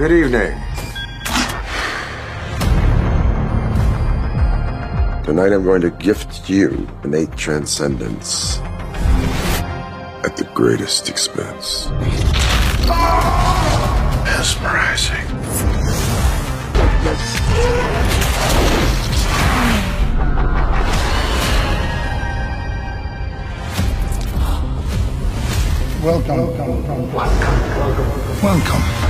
Good evening. Tonight I'm going to gift you innate transcendence at the greatest expense. Mesmerizing. Welcome, welcome, welcome, welcome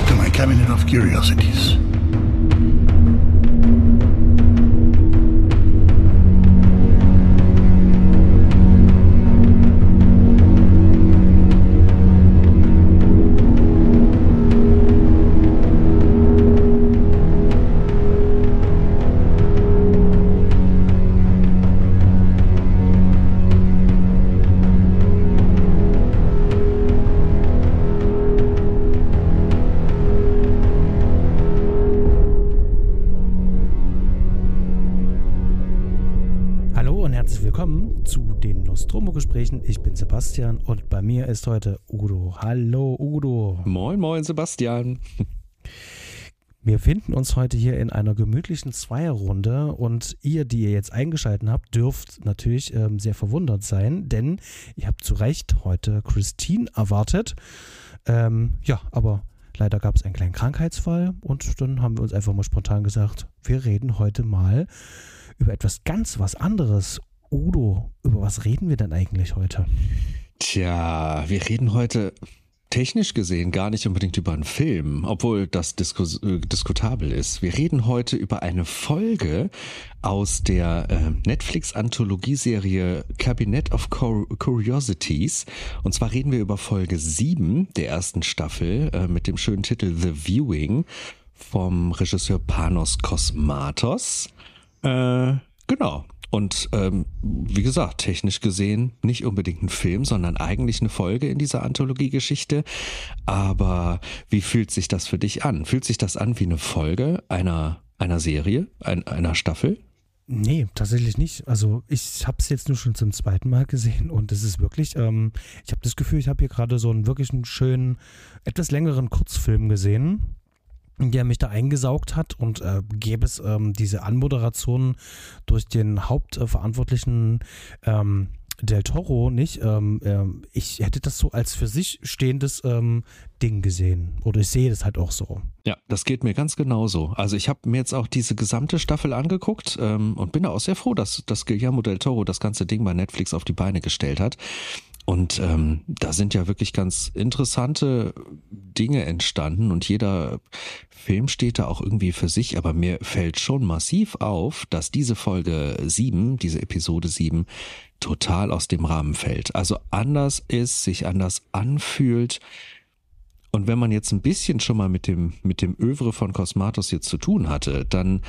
to my cabinet of curiosities. Nostromo-Gesprächen. Ich bin Sebastian und bei mir ist heute Udo. Hallo Udo. Moin, moin, Sebastian. Wir finden uns heute hier in einer gemütlichen Zweierrunde und ihr, die ihr jetzt eingeschaltet habt, dürft natürlich ähm, sehr verwundert sein, denn ihr habt zu Recht heute Christine erwartet. Ähm, ja, aber leider gab es einen kleinen Krankheitsfall und dann haben wir uns einfach mal spontan gesagt, wir reden heute mal über etwas ganz was anderes. Udo, über was reden wir denn eigentlich heute? Tja, wir reden heute technisch gesehen gar nicht unbedingt über einen Film, obwohl das diskus äh, diskutabel ist. Wir reden heute über eine Folge aus der äh, Netflix-Anthologieserie Cabinet of Cur Curiosities. Und zwar reden wir über Folge 7 der ersten Staffel äh, mit dem schönen Titel The Viewing vom Regisseur Panos Kosmatos. Äh, genau. Und ähm, wie gesagt, technisch gesehen nicht unbedingt ein Film, sondern eigentlich eine Folge in dieser Anthologiegeschichte. Aber wie fühlt sich das für dich an? Fühlt sich das an wie eine Folge einer, einer Serie, ein, einer Staffel? Nee, tatsächlich nicht. Also ich habe es jetzt nur schon zum zweiten Mal gesehen und es ist wirklich, ähm, ich habe das Gefühl, ich habe hier gerade so einen wirklich einen schönen, etwas längeren Kurzfilm gesehen der mich da eingesaugt hat und äh, gäbe es ähm, diese Anmoderation durch den Hauptverantwortlichen ähm, Del Toro nicht. Ähm, ähm, ich hätte das so als für sich stehendes ähm, Ding gesehen. Oder ich sehe das halt auch so. Ja, das geht mir ganz genauso. Also ich habe mir jetzt auch diese gesamte Staffel angeguckt ähm, und bin da auch sehr froh, dass, dass Guillermo del Toro das ganze Ding bei Netflix auf die Beine gestellt hat. Und ähm, da sind ja wirklich ganz interessante Dinge entstanden und jeder Film steht da auch irgendwie für sich, aber mir fällt schon massiv auf, dass diese Folge 7, diese Episode 7, total aus dem Rahmen fällt. Also anders ist, sich anders anfühlt. Und wenn man jetzt ein bisschen schon mal mit dem, mit dem Övre von Cosmatos jetzt zu tun hatte, dann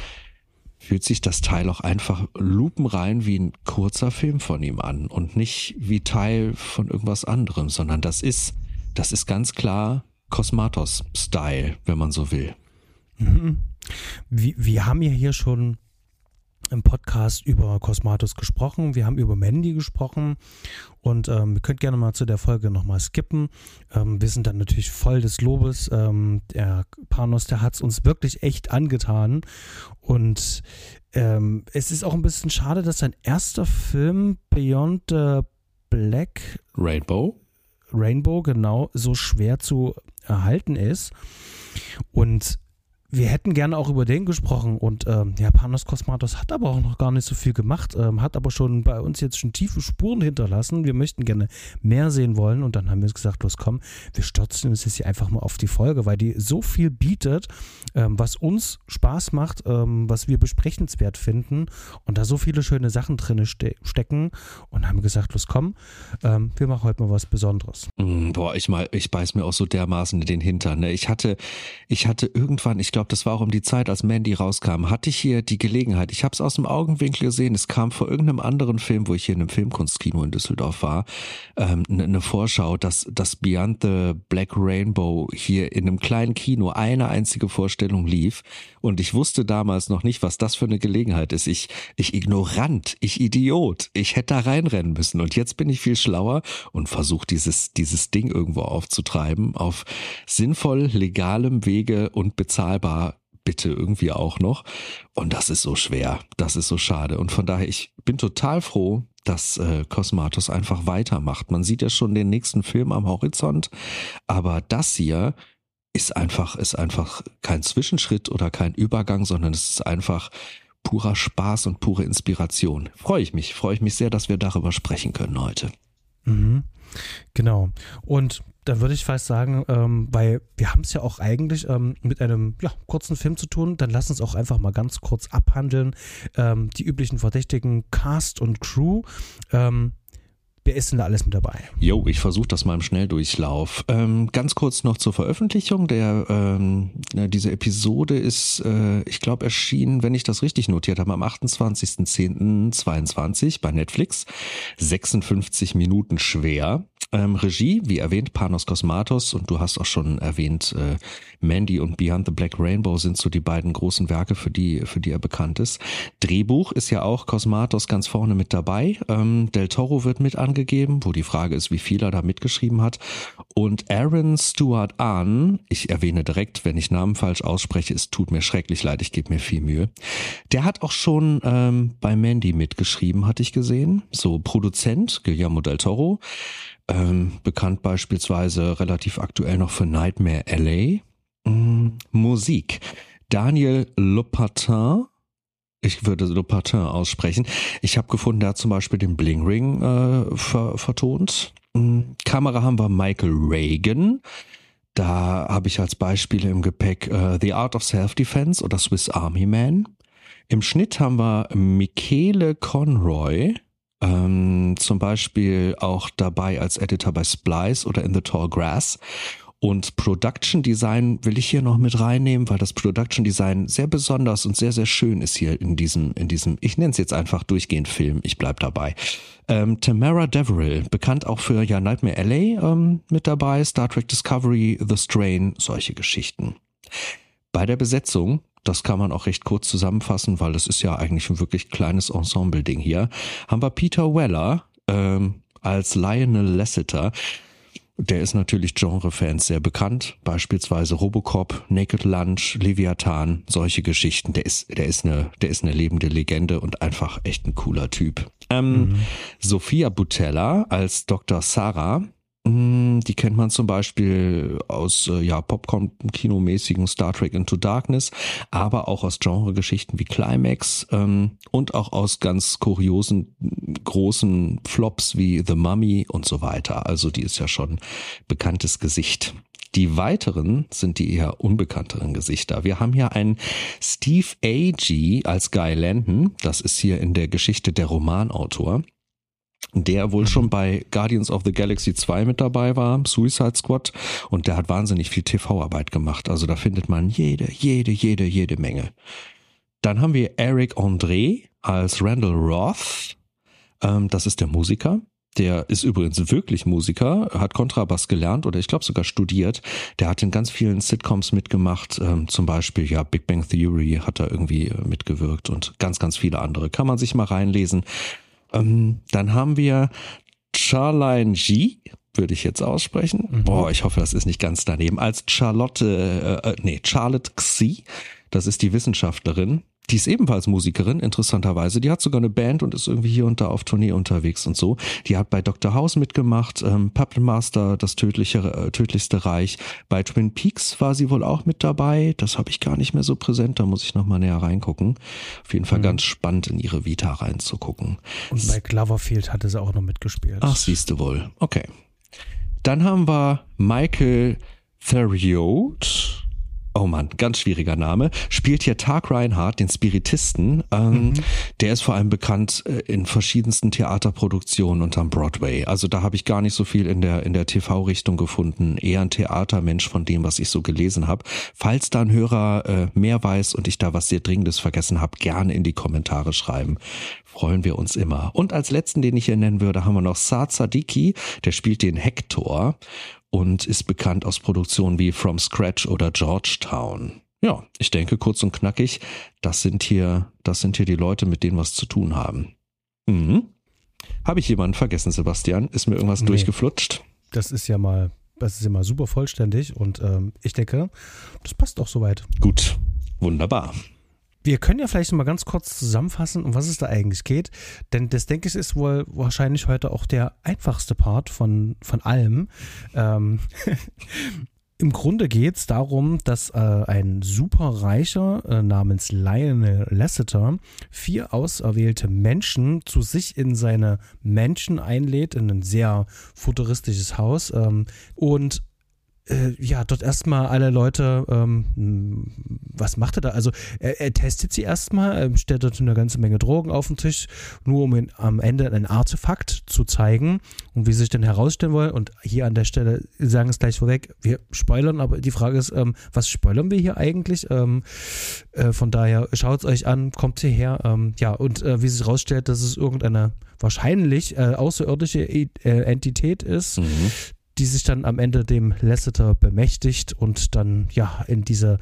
fühlt sich das Teil auch einfach lupenrein wie ein kurzer Film von ihm an und nicht wie Teil von irgendwas anderem, sondern das ist, das ist ganz klar Cosmatos-Style, wenn man so will. Mhm. Wir, wir haben ja hier schon im Podcast über Cosmatos gesprochen. Wir haben über Mandy gesprochen und ähm, ihr könnt gerne mal zu der Folge nochmal skippen. Ähm, wir sind dann natürlich voll des Lobes. Ähm, der Panos, der hat es uns wirklich echt angetan. Und ähm, es ist auch ein bisschen schade, dass sein erster Film Beyond the Black Rainbow. Rainbow, genau, so schwer zu erhalten ist. Und wir hätten gerne auch über den gesprochen und ähm, ja, Panos Kosmatos hat aber auch noch gar nicht so viel gemacht, ähm, hat aber schon bei uns jetzt schon tiefe Spuren hinterlassen. Wir möchten gerne mehr sehen wollen und dann haben wir uns gesagt, los komm, wir stürzen uns jetzt hier einfach mal auf die Folge, weil die so viel bietet, ähm, was uns Spaß macht, ähm, was wir besprechenswert finden und da so viele schöne Sachen drin ste stecken und haben gesagt, los komm, ähm, wir machen heute mal was Besonderes. Mm, boah, ich mal, ich beiß mir auch so dermaßen in den Hintern. Ne? Ich hatte, ich hatte irgendwann, ich glaube glaube, das war auch um die Zeit, als Mandy rauskam, hatte ich hier die Gelegenheit. Ich habe es aus dem Augenwinkel gesehen. Es kam vor irgendeinem anderen Film, wo ich hier in einem Filmkunstkino in Düsseldorf war, ähm, eine ne Vorschau, dass das Beyond the Black Rainbow hier in einem kleinen Kino eine einzige Vorstellung lief. Und ich wusste damals noch nicht, was das für eine Gelegenheit ist. Ich, ich ignorant, ich Idiot. Ich hätte da reinrennen müssen. Und jetzt bin ich viel schlauer und versuche dieses, dieses Ding irgendwo aufzutreiben auf sinnvoll, legalem Wege und bezahlbar bitte irgendwie auch noch. Und das ist so schwer. Das ist so schade. Und von daher, ich bin total froh, dass äh, Cosmatos einfach weitermacht. Man sieht ja schon den nächsten Film am Horizont, aber das hier ist einfach, ist einfach kein Zwischenschritt oder kein Übergang, sondern es ist einfach purer Spaß und pure Inspiration. Freue ich mich, freue ich mich sehr, dass wir darüber sprechen können heute. Mhm. Genau. Und dann würde ich fast sagen, ähm, weil wir haben es ja auch eigentlich ähm, mit einem ja, kurzen Film zu tun, dann lass uns auch einfach mal ganz kurz abhandeln. Ähm, die üblichen Verdächtigen Cast und Crew. Ähm, Wer ist denn da alles mit dabei? Jo, ich versuche das mal im Schnelldurchlauf. Ähm, ganz kurz noch zur Veröffentlichung. Der, ähm, diese Episode ist, äh, ich glaube, erschienen, wenn ich das richtig notiert habe, am 28.10.22 bei Netflix. 56 Minuten schwer. Ähm, Regie, wie erwähnt, Panos Kosmatos und du hast auch schon erwähnt, äh, Mandy und Beyond the Black Rainbow sind so die beiden großen Werke, für die, für die er bekannt ist. Drehbuch ist ja auch Kosmatos ganz vorne mit dabei. Ähm, Del Toro wird mit angegeben, wo die Frage ist, wie viel er da mitgeschrieben hat. Und Aaron Stewart Ahn, ich erwähne direkt, wenn ich Namen falsch ausspreche, es tut mir schrecklich leid, ich gebe mir viel Mühe. Der hat auch schon ähm, bei Mandy mitgeschrieben, hatte ich gesehen. So Produzent, Guillermo del Toro. Ähm, bekannt beispielsweise relativ aktuell noch für Nightmare LA. Mm, Musik. Daniel Lopatin, ich würde Lopatin aussprechen. Ich habe gefunden, der hat zum Beispiel den Bling Ring äh, ver vertont. Mm, Kamera haben wir Michael Reagan. Da habe ich als Beispiele im Gepäck äh, The Art of Self-Defense oder Swiss Army Man. Im Schnitt haben wir Michele Conroy. Ähm, zum Beispiel auch dabei als Editor bei Splice oder In the Tall Grass. Und Production Design will ich hier noch mit reinnehmen, weil das Production Design sehr besonders und sehr, sehr schön ist hier in diesem, in diesem, ich nenne es jetzt einfach durchgehend Film, ich bleib dabei. Ähm, Tamara Deverill, bekannt auch für ja Nightmare LA ähm, mit dabei, Star Trek Discovery, The Strain, solche Geschichten. Bei der Besetzung das kann man auch recht kurz zusammenfassen, weil das ist ja eigentlich ein wirklich kleines Ensemble-Ding hier. Haben wir Peter Weller ähm, als Lionel Lasseter. Der ist natürlich Genre-Fans sehr bekannt, beispielsweise Robocop, Naked Lunch, Leviathan, solche Geschichten. Der ist, der ist eine, der ist eine lebende Legende und einfach echt ein cooler Typ. Ähm, mhm. Sophia Butella als Dr. Sarah, die kennt man zum Beispiel aus äh, ja, Popcorn-Kinomäßigen Star Trek Into Darkness, aber auch aus Genregeschichten wie Climax ähm, und auch aus ganz kuriosen großen Flops wie The Mummy und so weiter. Also die ist ja schon bekanntes Gesicht. Die weiteren sind die eher unbekannteren Gesichter. Wir haben hier einen Steve Agee als Guy Landon. Das ist hier in der Geschichte der Romanautor der wohl schon bei Guardians of the Galaxy 2 mit dabei war, Suicide Squad, und der hat wahnsinnig viel TV-Arbeit gemacht. Also da findet man jede, jede, jede, jede Menge. Dann haben wir Eric André als Randall Roth. Ähm, das ist der Musiker. Der ist übrigens wirklich Musiker, hat Kontrabass gelernt oder ich glaube sogar studiert. Der hat in ganz vielen Sitcoms mitgemacht, ähm, zum Beispiel ja Big Bang Theory hat er irgendwie äh, mitgewirkt und ganz, ganz viele andere. Kann man sich mal reinlesen. Ähm, dann haben wir Charline G, würde ich jetzt aussprechen. Mhm. Boah, ich hoffe, das ist nicht ganz daneben. Als Charlotte, äh, äh nee, Charlotte Xi, das ist die Wissenschaftlerin, die ist ebenfalls Musikerin, interessanterweise. Die hat sogar eine Band und ist irgendwie hier und da auf Tournee unterwegs und so. Die hat bei Dr. House mitgemacht, ähm, Puppet Master, das tödliche, äh, tödlichste Reich. Bei Twin Peaks war sie wohl auch mit dabei. Das habe ich gar nicht mehr so präsent, da muss ich nochmal näher reingucken. Auf jeden Fall mhm. ganz spannend, in ihre Vita reinzugucken. Und bei Cloverfield hatte sie auch noch mitgespielt. Ach, siehst du wohl. Okay. Dann haben wir Michael Theriot Oh, Mann, ganz schwieriger Name, spielt hier Tark Reinhardt, den Spiritisten. Ähm, mhm. Der ist vor allem bekannt äh, in verschiedensten Theaterproduktionen unterm Broadway. Also da habe ich gar nicht so viel in der, in der TV-Richtung gefunden. Eher ein Theatermensch von dem, was ich so gelesen habe. Falls da ein Hörer äh, mehr weiß und ich da was sehr Dringendes vergessen habe, gerne in die Kommentare schreiben. Freuen wir uns immer. Und als letzten, den ich hier nennen würde, haben wir noch Saad Sadiki, der spielt den Hector und ist bekannt aus Produktionen wie From Scratch oder Georgetown. Ja, ich denke kurz und knackig, das sind hier, das sind hier die Leute, mit denen was zu tun haben. Mhm. Habe ich jemanden vergessen, Sebastian? Ist mir irgendwas nee, durchgeflutscht? Das ist ja mal, das ist ja mal super vollständig und ähm, ich denke, das passt auch soweit. Gut, wunderbar. Wir können ja vielleicht mal ganz kurz zusammenfassen, um was es da eigentlich geht. Denn das, denke ich, ist wohl wahrscheinlich heute auch der einfachste Part von, von allem. Ähm, Im Grunde geht es darum, dass äh, ein superreicher äh, namens Lionel Lasseter vier auserwählte Menschen zu sich in seine Menschen einlädt, in ein sehr futuristisches Haus. Ähm, und äh, ja, dort erstmal alle Leute, ähm, was macht er da? Also er, er testet sie erstmal, stellt dort eine ganze Menge Drogen auf den Tisch, nur um ihn, am Ende ein Artefakt zu zeigen und wie sie sich dann herausstellen wollen. Und hier an der Stelle sagen es gleich vorweg, wir spoilern, aber die Frage ist, ähm, was spoilern wir hier eigentlich? Ähm, äh, von daher schaut es euch an, kommt hierher. Ähm, ja, und äh, wie sich herausstellt, dass es irgendeine wahrscheinlich äh, außerirdische äh, Entität ist, mhm die sich dann am Ende dem Lasseter bemächtigt und dann ja in diese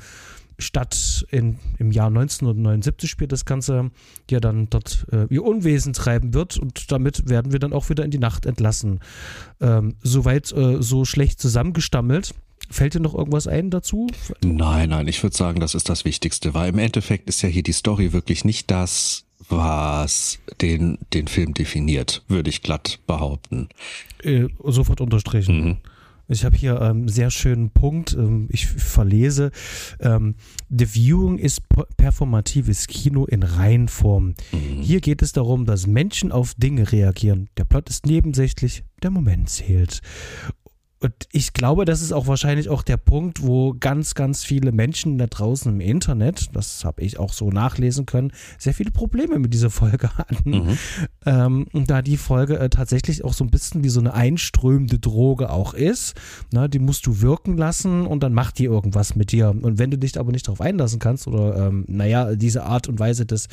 Stadt in, im Jahr 1979 spielt das Ganze, ja dann dort äh, ihr Unwesen treiben wird und damit werden wir dann auch wieder in die Nacht entlassen. Ähm, soweit äh, so schlecht zusammengestammelt. Fällt dir noch irgendwas ein dazu? Nein, nein, ich würde sagen, das ist das Wichtigste, weil im Endeffekt ist ja hier die Story wirklich nicht das, was den, den Film definiert, würde ich glatt behaupten. Äh, sofort unterstrichen. Mhm. Ich habe hier einen ähm, sehr schönen Punkt, ähm, ich verlese. Ähm, The Viewing ist performatives Kino in Reinform. Mhm. Hier geht es darum, dass Menschen auf Dinge reagieren. Der Plot ist nebensächlich, der Moment zählt. Und ich glaube, das ist auch wahrscheinlich auch der Punkt, wo ganz, ganz viele Menschen da draußen im Internet, das habe ich auch so nachlesen können, sehr viele Probleme mit dieser Folge hatten. Mhm. Ähm, da die Folge äh, tatsächlich auch so ein bisschen wie so eine einströmende Droge auch ist. Na, die musst du wirken lassen und dann macht die irgendwas mit dir. Und wenn du dich aber nicht darauf einlassen kannst oder, ähm, naja, diese Art und Weise des,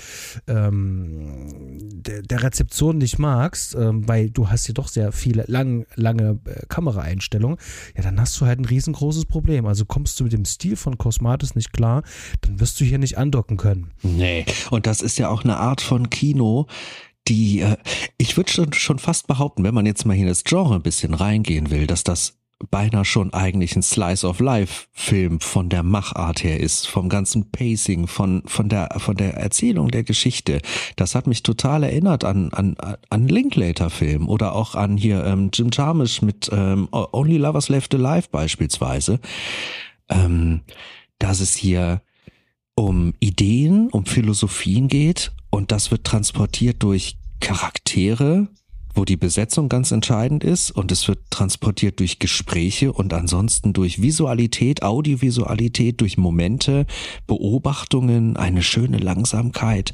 ähm, der, der, Rezeption nicht magst, ähm, weil du hast hier doch sehr viele lang, lange äh, Kameraeinstellungen Einstellung, ja, dann hast du halt ein riesengroßes Problem. Also kommst du mit dem Stil von Cosmatis nicht klar, dann wirst du hier nicht andocken können. Nee, und das ist ja auch eine Art von Kino, die, äh, ich würde schon, schon fast behaupten, wenn man jetzt mal hier in das Genre ein bisschen reingehen will, dass das beinahe schon eigentlich ein Slice of Life Film von der Machart her ist, vom ganzen Pacing, von, von der, von der Erzählung der Geschichte. Das hat mich total erinnert an, an, an Linklater Film oder auch an hier ähm, Jim Jarmusch mit ähm, Only Lovers Left Alive beispielsweise. Ähm, dass es hier um Ideen, um Philosophien geht und das wird transportiert durch Charaktere, wo die Besetzung ganz entscheidend ist und es wird transportiert durch Gespräche und ansonsten durch Visualität, Audiovisualität, durch Momente, Beobachtungen, eine schöne Langsamkeit.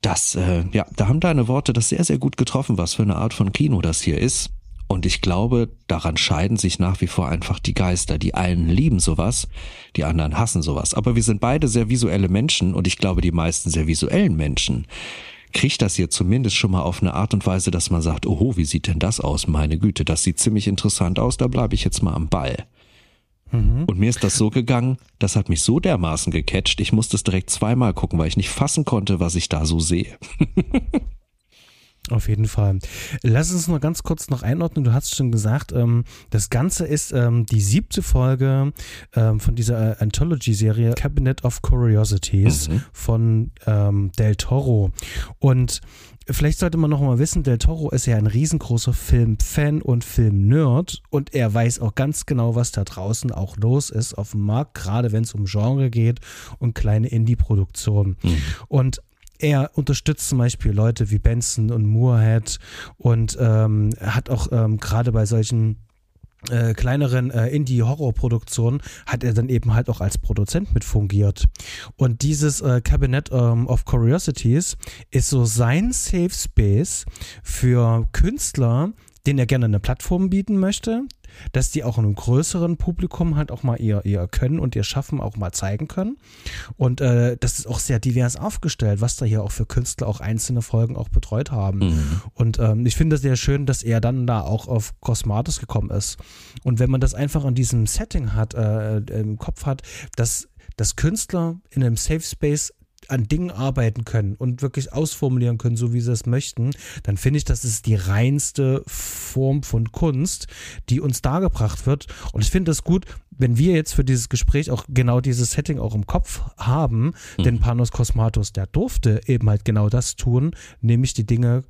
Das, äh, ja, da haben deine Worte das sehr, sehr gut getroffen, was für eine Art von Kino das hier ist. Und ich glaube, daran scheiden sich nach wie vor einfach die Geister. Die einen lieben sowas, die anderen hassen sowas. Aber wir sind beide sehr visuelle Menschen und ich glaube, die meisten sehr visuellen Menschen kriegt das hier zumindest schon mal auf eine Art und Weise, dass man sagt, oho, wie sieht denn das aus? Meine Güte, das sieht ziemlich interessant aus, da bleibe ich jetzt mal am Ball. Mhm. Und mir ist das so gegangen, das hat mich so dermaßen gecatcht, ich musste es direkt zweimal gucken, weil ich nicht fassen konnte, was ich da so sehe. Auf jeden Fall. Lass uns noch ganz kurz noch einordnen. Du hast schon gesagt, ähm, das Ganze ist ähm, die siebte Folge ähm, von dieser äh, Anthology-Serie Cabinet of Curiosities mhm. von ähm, Del Toro. Und vielleicht sollte man noch mal wissen, Del Toro ist ja ein riesengroßer Filmfan und Filmnerd und er weiß auch ganz genau, was da draußen auch los ist auf dem Markt, gerade wenn es um Genre geht und kleine Indie-Produktionen. Mhm. Und er unterstützt zum Beispiel Leute wie Benson und Moorhead und ähm, hat auch ähm, gerade bei solchen äh, kleineren äh, Indie-Horror-Produktionen hat er dann eben halt auch als Produzent mit fungiert. Und dieses äh, Cabinet ähm, of Curiosities ist so sein Safe Space für Künstler, denen er gerne eine Plattform bieten möchte, dass die auch einem größeren Publikum halt auch mal ihr, ihr Können und ihr Schaffen auch mal zeigen können. Und äh, das ist auch sehr divers aufgestellt, was da hier auch für Künstler auch einzelne Folgen auch betreut haben. Mhm. Und ähm, ich finde es sehr schön, dass er dann da auch auf Cosmatos gekommen ist. Und wenn man das einfach an diesem Setting hat, äh, im Kopf hat, dass dass Künstler in einem Safe Space an Dingen arbeiten können und wirklich ausformulieren können, so wie sie es möchten, dann finde ich, das ist die reinste Form von Kunst, die uns dargebracht wird. Und ich finde das gut, wenn wir jetzt für dieses Gespräch auch genau dieses Setting auch im Kopf haben, mhm. denn Panos Kosmatos, der durfte eben halt genau das tun, nämlich die Dinge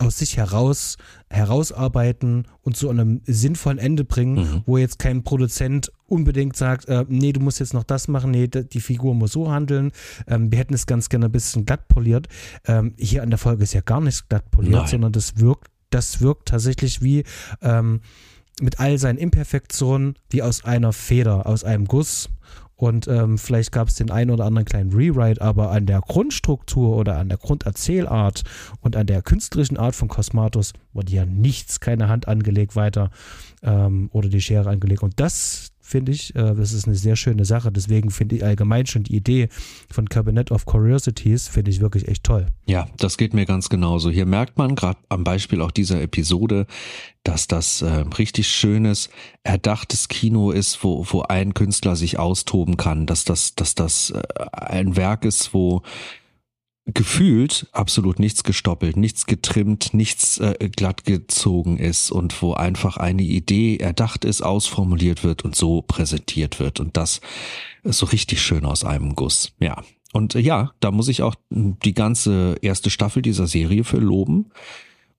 aus sich heraus herausarbeiten und zu einem sinnvollen Ende bringen, mhm. wo jetzt kein Produzent unbedingt sagt, äh, nee, du musst jetzt noch das machen, nee, die Figur muss so handeln. Ähm, wir hätten es ganz gerne ein bisschen glatt poliert. Ähm, hier an der Folge ist ja gar nichts glatt poliert, Nein. sondern das wirkt, das wirkt tatsächlich wie ähm, mit all seinen Imperfektionen wie aus einer Feder, aus einem Guss. Und ähm, vielleicht gab es den einen oder anderen kleinen Rewrite, aber an der Grundstruktur oder an der Grunderzählart und an der künstlerischen Art von Cosmatos wurde ja nichts, keine Hand angelegt weiter ähm, oder die Schere angelegt. Und das finde ich. Äh, das ist eine sehr schöne Sache. Deswegen finde ich allgemein schon die Idee von Cabinet of Curiosities, finde ich wirklich echt toll. Ja, das geht mir ganz genauso. Hier merkt man gerade am Beispiel auch dieser Episode, dass das äh, richtig schönes, erdachtes Kino ist, wo, wo ein Künstler sich austoben kann, dass das, dass das äh, ein Werk ist, wo gefühlt absolut nichts gestoppelt, nichts getrimmt, nichts äh, glatt gezogen ist und wo einfach eine Idee erdacht ist, ausformuliert wird und so präsentiert wird und das ist so richtig schön aus einem Guss. Ja. Und äh, ja, da muss ich auch die ganze erste Staffel dieser Serie für loben.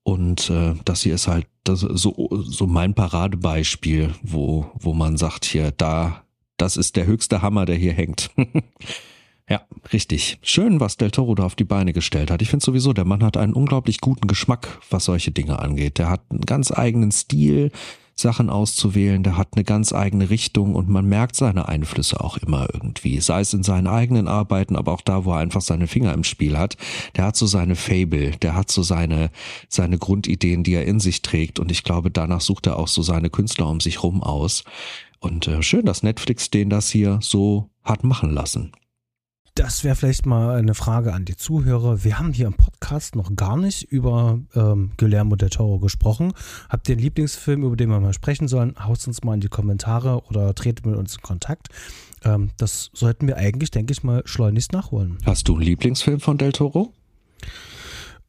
Und äh, das hier ist halt das, so, so mein Paradebeispiel, wo, wo man sagt, hier, da, das ist der höchste Hammer, der hier hängt. Ja, richtig. Schön, was Del Toro da auf die Beine gestellt hat. Ich finde sowieso, der Mann hat einen unglaublich guten Geschmack, was solche Dinge angeht. Der hat einen ganz eigenen Stil, Sachen auszuwählen, der hat eine ganz eigene Richtung und man merkt seine Einflüsse auch immer irgendwie. Sei es in seinen eigenen Arbeiten, aber auch da, wo er einfach seine Finger im Spiel hat. Der hat so seine Fable, der hat so seine, seine Grundideen, die er in sich trägt und ich glaube, danach sucht er auch so seine Künstler um sich rum aus. Und äh, schön, dass Netflix den das hier so hat machen lassen. Das wäre vielleicht mal eine Frage an die Zuhörer. Wir haben hier im Podcast noch gar nicht über ähm, Guillermo del Toro gesprochen. Habt ihr einen Lieblingsfilm, über den wir mal sprechen sollen? Haut uns mal in die Kommentare oder tretet mit uns in Kontakt. Ähm, das sollten wir eigentlich, denke ich mal, schleunigst nachholen. Hast du einen Lieblingsfilm von del Toro?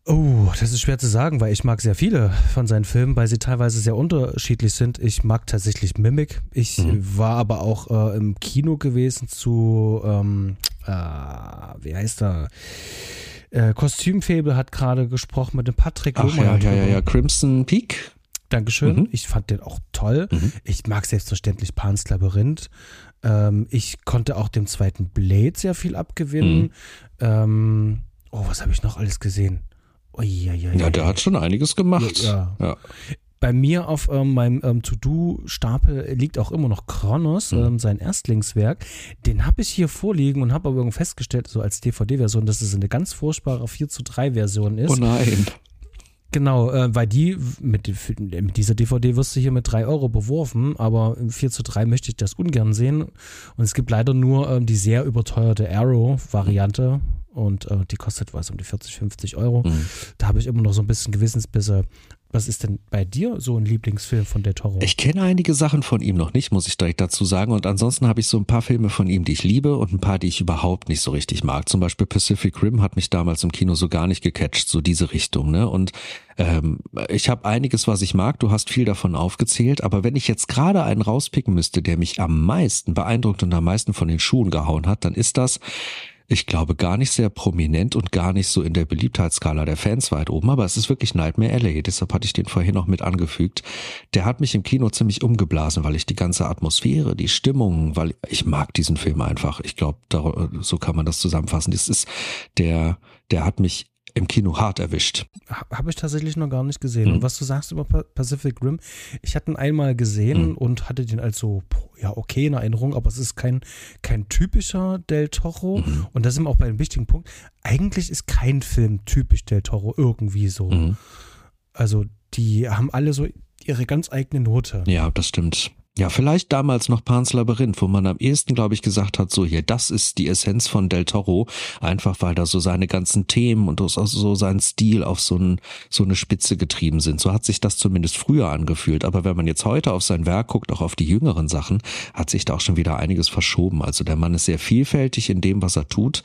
Oh, das ist schwer zu sagen, weil ich mag sehr viele von seinen Filmen, weil sie teilweise sehr unterschiedlich sind. Ich mag tatsächlich Mimic. Ich mhm. war aber auch äh, im Kino gewesen zu, ähm, äh, wie heißt er? Äh, Kostümfabel hat gerade gesprochen mit dem Patrick Ach, ja, ja, ja, ja, Crimson Peak. Dankeschön. Mhm. Ich fand den auch toll. Mhm. Ich mag selbstverständlich Pans Labyrinth. Ähm, ich konnte auch dem zweiten Blade sehr viel abgewinnen. Mhm. Ähm, oh, was habe ich noch alles gesehen? Uiuiui. Ja, der hat schon einiges gemacht. Ja. ja. Bei mir auf ähm, meinem ähm, To-Do-Stapel liegt auch immer noch Kronos, mhm. ähm, sein Erstlingswerk. Den habe ich hier vorliegen und habe aber irgendwie festgestellt, so als DVD-Version, dass es eine ganz furchtbare 4 zu 3 Version ist. Oh nein. Genau, äh, weil die mit, mit, dieser DVD wirst du hier mit 3 Euro beworfen, aber 4 zu 3 möchte ich das ungern sehen. Und es gibt leider nur ähm, die sehr überteuerte Arrow-Variante, und äh, die kostet was um die 40, 50 Euro. Mhm. Da habe ich immer noch so ein bisschen Gewissensbisse. Was ist denn bei dir so ein Lieblingsfilm von der Toro? Ich kenne einige Sachen von ihm noch nicht, muss ich direkt dazu sagen. Und ansonsten habe ich so ein paar Filme von ihm, die ich liebe und ein paar, die ich überhaupt nicht so richtig mag. Zum Beispiel Pacific Rim hat mich damals im Kino so gar nicht gecatcht, so diese Richtung. Ne? Und ähm, ich habe einiges, was ich mag. Du hast viel davon aufgezählt. Aber wenn ich jetzt gerade einen rauspicken müsste, der mich am meisten beeindruckt und am meisten von den Schuhen gehauen hat, dann ist das ich glaube, gar nicht sehr prominent und gar nicht so in der Beliebtheitsskala der Fans weit oben, aber es ist wirklich Nightmare LA, deshalb hatte ich den vorhin noch mit angefügt. Der hat mich im Kino ziemlich umgeblasen, weil ich die ganze Atmosphäre, die Stimmung, weil ich mag diesen Film einfach. Ich glaube, so kann man das zusammenfassen. Das ist der, der hat mich im Kino hart erwischt. Habe ich tatsächlich noch gar nicht gesehen. Mhm. Und was du sagst über Pacific Rim, ich hatte ihn einmal gesehen mhm. und hatte den als so, ja, okay in Erinnerung, aber es ist kein, kein typischer Del Toro. Mhm. Und das ist auch bei einem wichtigen Punkt. Eigentlich ist kein Film typisch Del Toro irgendwie so. Mhm. Also die haben alle so ihre ganz eigene Note. Ja, das stimmt. Ja, vielleicht damals noch Pans Labyrinth, wo man am ehesten, glaube ich, gesagt hat, so hier, das ist die Essenz von Del Toro, einfach weil da so seine ganzen Themen und so sein Stil auf so, ein, so eine Spitze getrieben sind. So hat sich das zumindest früher angefühlt. Aber wenn man jetzt heute auf sein Werk guckt, auch auf die jüngeren Sachen, hat sich da auch schon wieder einiges verschoben. Also der Mann ist sehr vielfältig in dem, was er tut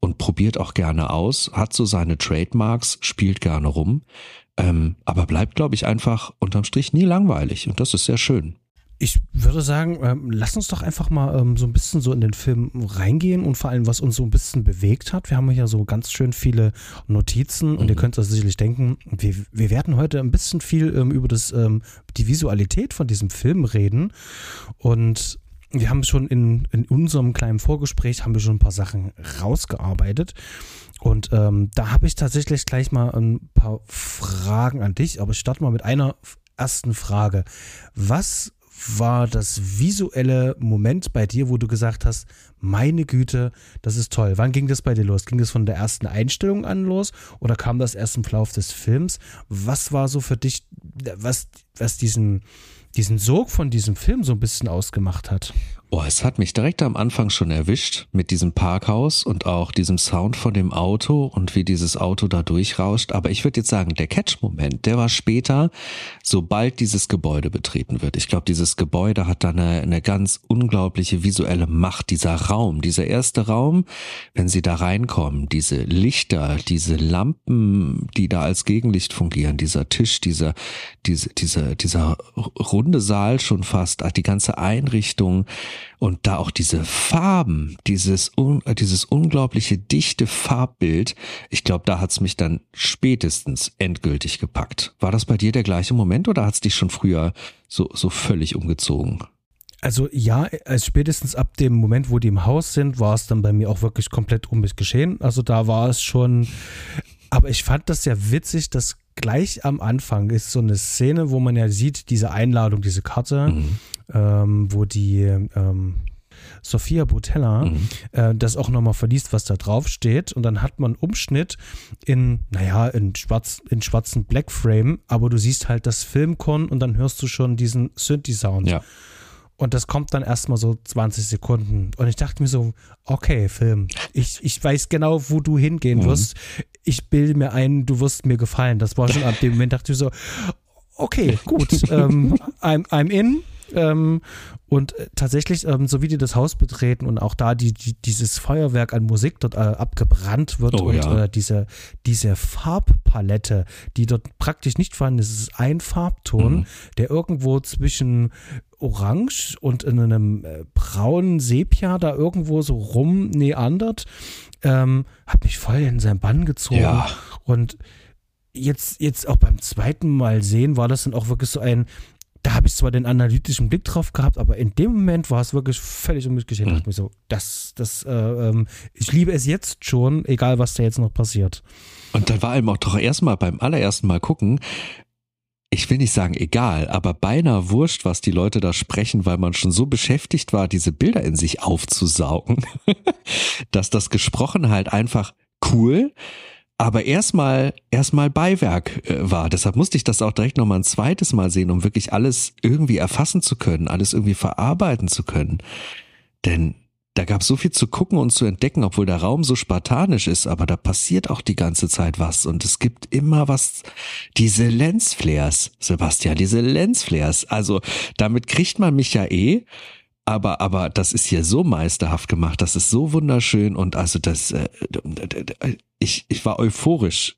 und probiert auch gerne aus, hat so seine Trademarks, spielt gerne rum, ähm, aber bleibt, glaube ich, einfach unterm Strich nie langweilig. Und das ist sehr schön. Ich würde sagen, ähm, lass uns doch einfach mal ähm, so ein bisschen so in den Film reingehen und vor allem, was uns so ein bisschen bewegt hat. Wir haben ja so ganz schön viele Notizen mhm. und ihr mhm. könnt das sicherlich denken, wir, wir werden heute ein bisschen viel ähm, über das, die Visualität von diesem Film reden und wir haben schon in, in unserem kleinen Vorgespräch haben wir schon ein paar Sachen rausgearbeitet. Und da habe ich tatsächlich gleich mal ein paar Fragen an dich, aber ich starte mal mit einer ersten Frage. Was war das visuelle Moment bei dir, wo du gesagt hast, meine Güte, das ist toll. Wann ging das bei dir los? Ging das von der ersten Einstellung an los oder kam das erst im Verlauf des Films? Was war so für dich, was, was diesen, diesen Sog von diesem Film so ein bisschen ausgemacht hat? Oh, es hat mich direkt am Anfang schon erwischt mit diesem Parkhaus und auch diesem Sound von dem Auto und wie dieses Auto da durchrauscht. Aber ich würde jetzt sagen, der Catch-Moment, der war später, sobald dieses Gebäude betreten wird. Ich glaube, dieses Gebäude hat da eine, eine ganz unglaubliche visuelle Macht. Dieser Raum, dieser erste Raum, wenn sie da reinkommen, diese Lichter, diese Lampen, die da als Gegenlicht fungieren, dieser Tisch, dieser, diese, dieser, dieser runde Saal schon fast, die ganze Einrichtung, und da auch diese Farben, dieses, un, dieses unglaubliche dichte Farbbild, ich glaube, da hat's mich dann spätestens endgültig gepackt. War das bei dir der gleiche Moment oder hat's dich schon früher so, so völlig umgezogen? Also ja, als spätestens ab dem Moment, wo die im Haus sind, war es dann bei mir auch wirklich komplett um mich geschehen. Also da war es schon, aber ich fand das ja witzig, dass gleich am Anfang ist so eine Szene, wo man ja sieht, diese Einladung, diese Karte, mhm. ähm, wo die ähm, Sophia Botella mhm. äh, das auch nochmal verliest, was da drauf steht. Und dann hat man Umschnitt in, naja, in, schwarz, in schwarzen Blackframe, aber du siehst halt das Filmkorn und dann hörst du schon diesen Synthi-Sound. Ja. Und das kommt dann erstmal so 20 Sekunden. Und ich dachte mir so, okay, Film, ich, ich weiß genau, wo du hingehen mhm. wirst. Ich bilde mir ein, du wirst mir gefallen. Das war schon ab dem Moment, dachte ich so, okay, gut, ähm, I'm, I'm in. Ähm, und äh, tatsächlich, ähm, so wie die das Haus betreten und auch da die, die dieses Feuerwerk an Musik dort äh, abgebrannt wird oh, und ja. äh, diese, diese Farbpalette, die dort praktisch nicht vorhanden ist, ist ein Farbton, mhm. der irgendwo zwischen Orange und in einem äh, braunen Sepia da irgendwo so rumneandert, ähm, hat mich voll in seinen Bann gezogen. Ja. Und jetzt, jetzt auch beim zweiten Mal sehen, war das dann auch wirklich so ein, da habe ich zwar den analytischen Blick drauf gehabt, aber in dem Moment war es wirklich völlig um mich geschehen. Mhm. Ich mir so, das, das, äh, ähm, ich liebe es jetzt schon, egal was da jetzt noch passiert. Und dann war ihm auch doch erstmal beim allerersten Mal gucken, ich will nicht sagen egal, aber beinahe wurscht, was die Leute da sprechen, weil man schon so beschäftigt war, diese Bilder in sich aufzusaugen, dass das Gesprochen halt einfach cool, aber erstmal erstmal Beiwerk äh, war. Deshalb musste ich das auch direkt nochmal ein zweites Mal sehen, um wirklich alles irgendwie erfassen zu können, alles irgendwie verarbeiten zu können. Denn da gab es so viel zu gucken und zu entdecken, obwohl der Raum so spartanisch ist, aber da passiert auch die ganze Zeit was und es gibt immer was, diese Lensflares, Sebastian, diese Lensflares, also damit kriegt man mich ja eh, aber, aber das ist hier so meisterhaft gemacht, das ist so wunderschön und also das, äh, ich, ich war euphorisch.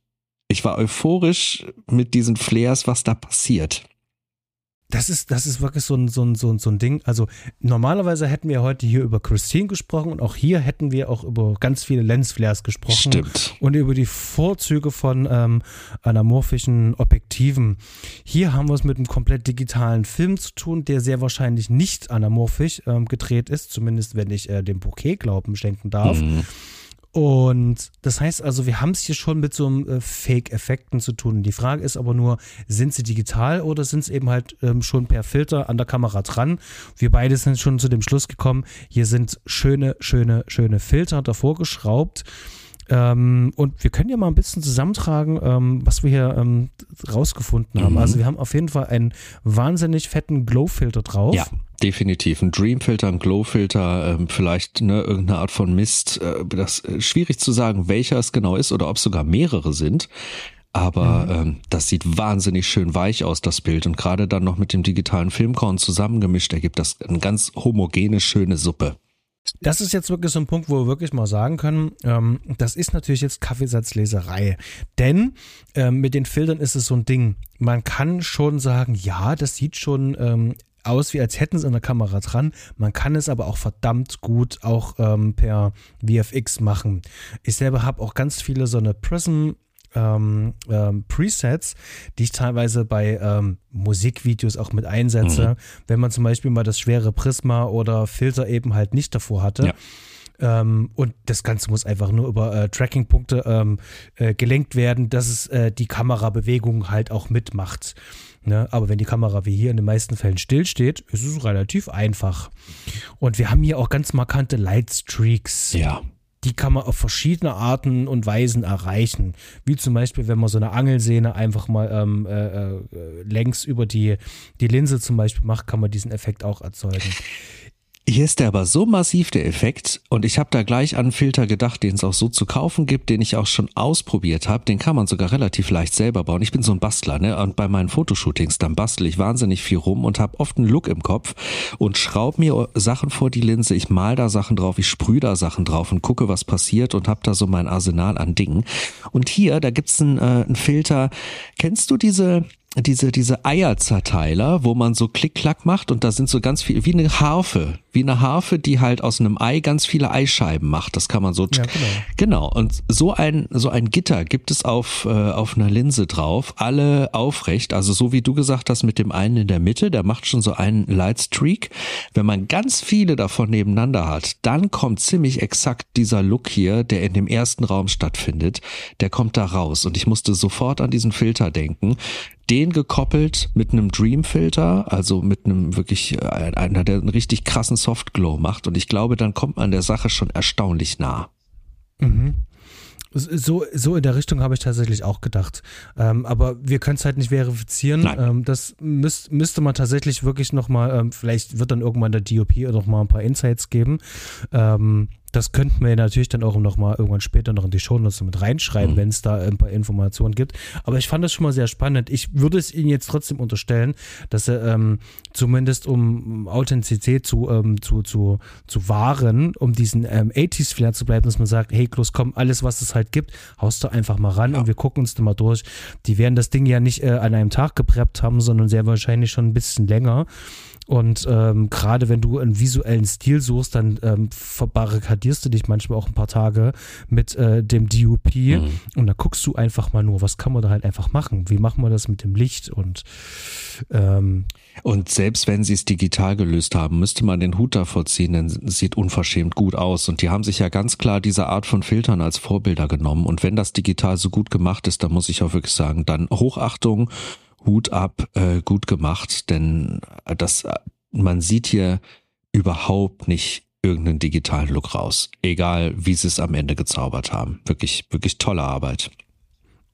Ich war euphorisch mit diesen Flares, was da passiert. Das ist, das ist wirklich so ein, so, ein, so, ein, so ein Ding. Also normalerweise hätten wir heute hier über Christine gesprochen und auch hier hätten wir auch über ganz viele Lensflares gesprochen. Stimmt. Und über die Vorzüge von ähm, anamorphischen Objektiven. Hier haben wir es mit einem komplett digitalen Film zu tun, der sehr wahrscheinlich nicht anamorphisch ähm, gedreht ist, zumindest wenn ich äh, dem Bouquet Glauben schenken darf. Mhm. Und das heißt also, wir haben es hier schon mit so einem äh, Fake-Effekten zu tun. Die Frage ist aber nur, sind sie digital oder sind es eben halt ähm, schon per Filter an der Kamera dran? Wir beide sind schon zu dem Schluss gekommen, hier sind schöne, schöne, schöne Filter davor geschraubt. Ähm, und wir können ja mal ein bisschen zusammentragen, ähm, was wir hier ähm, rausgefunden haben. Mhm. Also wir haben auf jeden Fall einen wahnsinnig fetten Glow-Filter drauf. Ja. Definitiv. Ein Dream-Filter, ein Glow-Filter, ähm, vielleicht ne, irgendeine Art von Mist. Äh, das ist schwierig zu sagen, welcher es genau ist oder ob es sogar mehrere sind. Aber mhm. ähm, das sieht wahnsinnig schön weich aus, das Bild. Und gerade dann noch mit dem digitalen Filmkorn zusammengemischt, ergibt das eine ganz homogene, schöne Suppe. Das ist jetzt wirklich so ein Punkt, wo wir wirklich mal sagen können, ähm, das ist natürlich jetzt Kaffeesatzleserei. Denn ähm, mit den Filtern ist es so ein Ding. Man kann schon sagen, ja, das sieht schon ähm, aus, wie als hätten sie eine Kamera dran. Man kann es aber auch verdammt gut auch ähm, per VFX machen. Ich selber habe auch ganz viele so eine Prism ähm, ähm, Presets, die ich teilweise bei ähm, Musikvideos auch mit einsetze. Mhm. Wenn man zum Beispiel mal das schwere Prisma oder Filter eben halt nicht davor hatte. Ja. Ähm, und das Ganze muss einfach nur über äh, Tracking-Punkte ähm, äh, gelenkt werden, dass es äh, die Kamerabewegung halt auch mitmacht. Ne? Aber wenn die Kamera wie hier in den meisten Fällen stillsteht, ist es relativ einfach. Und wir haben hier auch ganz markante Lightstreaks. Ja die kann man auf verschiedene Arten und Weisen erreichen. Wie zum Beispiel, wenn man so eine Angelsehne einfach mal ähm, äh, äh, längs über die, die Linse zum Beispiel macht, kann man diesen Effekt auch erzeugen. Hier ist der aber so massiv, der Effekt, und ich habe da gleich an einen Filter gedacht, den es auch so zu kaufen gibt, den ich auch schon ausprobiert habe. Den kann man sogar relativ leicht selber bauen. Ich bin so ein Bastler, ne? Und bei meinen Fotoshootings, dann bastel ich wahnsinnig viel rum und habe oft einen Look im Kopf und schraub mir Sachen vor die Linse. Ich mal da Sachen drauf, ich sprühe da Sachen drauf und gucke, was passiert und habe da so mein Arsenal an Dingen. Und hier, da gibt's einen, äh, einen Filter. Kennst du diese diese, diese Eierzerteiler, wo man so Klick-Klack macht und da sind so ganz viel, wie eine Harfe, wie eine Harfe, die halt aus einem Ei ganz viele Eischeiben macht. Das kann man so, ja, genau. genau. Und so ein, so ein Gitter gibt es auf, äh, auf einer Linse drauf, alle aufrecht, also so wie du gesagt hast mit dem einen in der Mitte, der macht schon so einen Lightstreak. Wenn man ganz viele davon nebeneinander hat, dann kommt ziemlich exakt dieser Look hier, der in dem ersten Raum stattfindet, der kommt da raus und ich musste sofort an diesen Filter denken den gekoppelt mit einem Dream-Filter, also mit einem wirklich, äh, einer, der einen richtig krassen Softglow macht. Und ich glaube, dann kommt man der Sache schon erstaunlich nah. Mhm. So, so in der Richtung habe ich tatsächlich auch gedacht. Ähm, aber wir können es halt nicht verifizieren. Ähm, das müsst, müsste man tatsächlich wirklich nochmal, ähm, vielleicht wird dann irgendwann der DOP noch mal ein paar Insights geben. Ähm, das könnten wir natürlich dann auch noch mal irgendwann später noch in die Shownotes mit reinschreiben, mhm. wenn es da ein paar Informationen gibt. Aber ich fand das schon mal sehr spannend. Ich würde es Ihnen jetzt trotzdem unterstellen, dass er ähm, zumindest um Authentizität zu, ähm, zu, zu, zu wahren, um diesen ähm, 80s-Flair zu bleiben, dass man sagt, hey, Klos, komm, alles, was es halt gibt, haust du einfach mal ran ja. und wir gucken uns da mal durch. Die werden das Ding ja nicht äh, an einem Tag gepreppt haben, sondern sehr wahrscheinlich schon ein bisschen länger. Und ähm, gerade wenn du einen visuellen Stil suchst, dann ähm, verbarrikadierst du dich manchmal auch ein paar Tage mit äh, dem DUP mhm. und da guckst du einfach mal nur, was kann man da halt einfach machen? Wie machen wir das mit dem Licht? Und ähm, und selbst wenn sie es digital gelöst haben, müsste man den Hut davor ziehen, denn es sieht unverschämt gut aus. Und die haben sich ja ganz klar diese Art von Filtern als Vorbilder genommen. Und wenn das digital so gut gemacht ist, dann muss ich auch wirklich sagen, dann Hochachtung Hut ab, äh, gut gemacht, denn das, man sieht hier überhaupt nicht irgendeinen digitalen Look raus. Egal, wie sie es am Ende gezaubert haben. Wirklich, wirklich tolle Arbeit.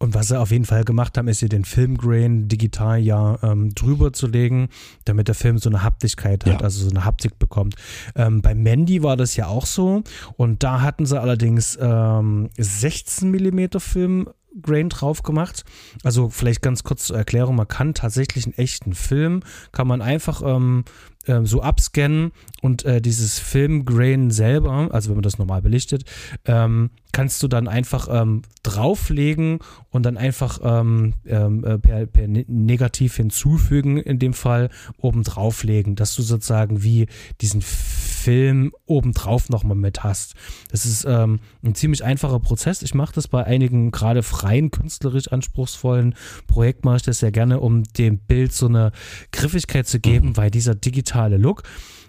Und was sie auf jeden Fall gemacht haben, ist hier den Filmgrain digital ja ähm, drüber zu legen, damit der Film so eine Haptigkeit hat, ja. also so eine Haptik bekommt. Ähm, bei Mandy war das ja auch so. Und da hatten sie allerdings ähm, 16 Millimeter Film Grain drauf gemacht. Also vielleicht ganz kurz zur Erklärung, man kann tatsächlich einen echten Film, kann man einfach ähm, äh, so abscannen und äh, dieses Filmgrain selber, also wenn man das normal belichtet, ähm, kannst du dann einfach ähm, drauflegen und dann einfach ähm, ähm äh, per, per, ne-, negativ hinzufügen, in dem Fall oben drauflegen, dass du sozusagen wie diesen Film obendrauf nochmal mit hast. Das ist ähm, ein ziemlich einfacher Prozess. Ich mache das bei einigen gerade freien, künstlerisch anspruchsvollen Projekten, mache ich das sehr gerne, um dem Bild so eine Griffigkeit zu geben, mhm. weil dieser digitale Look,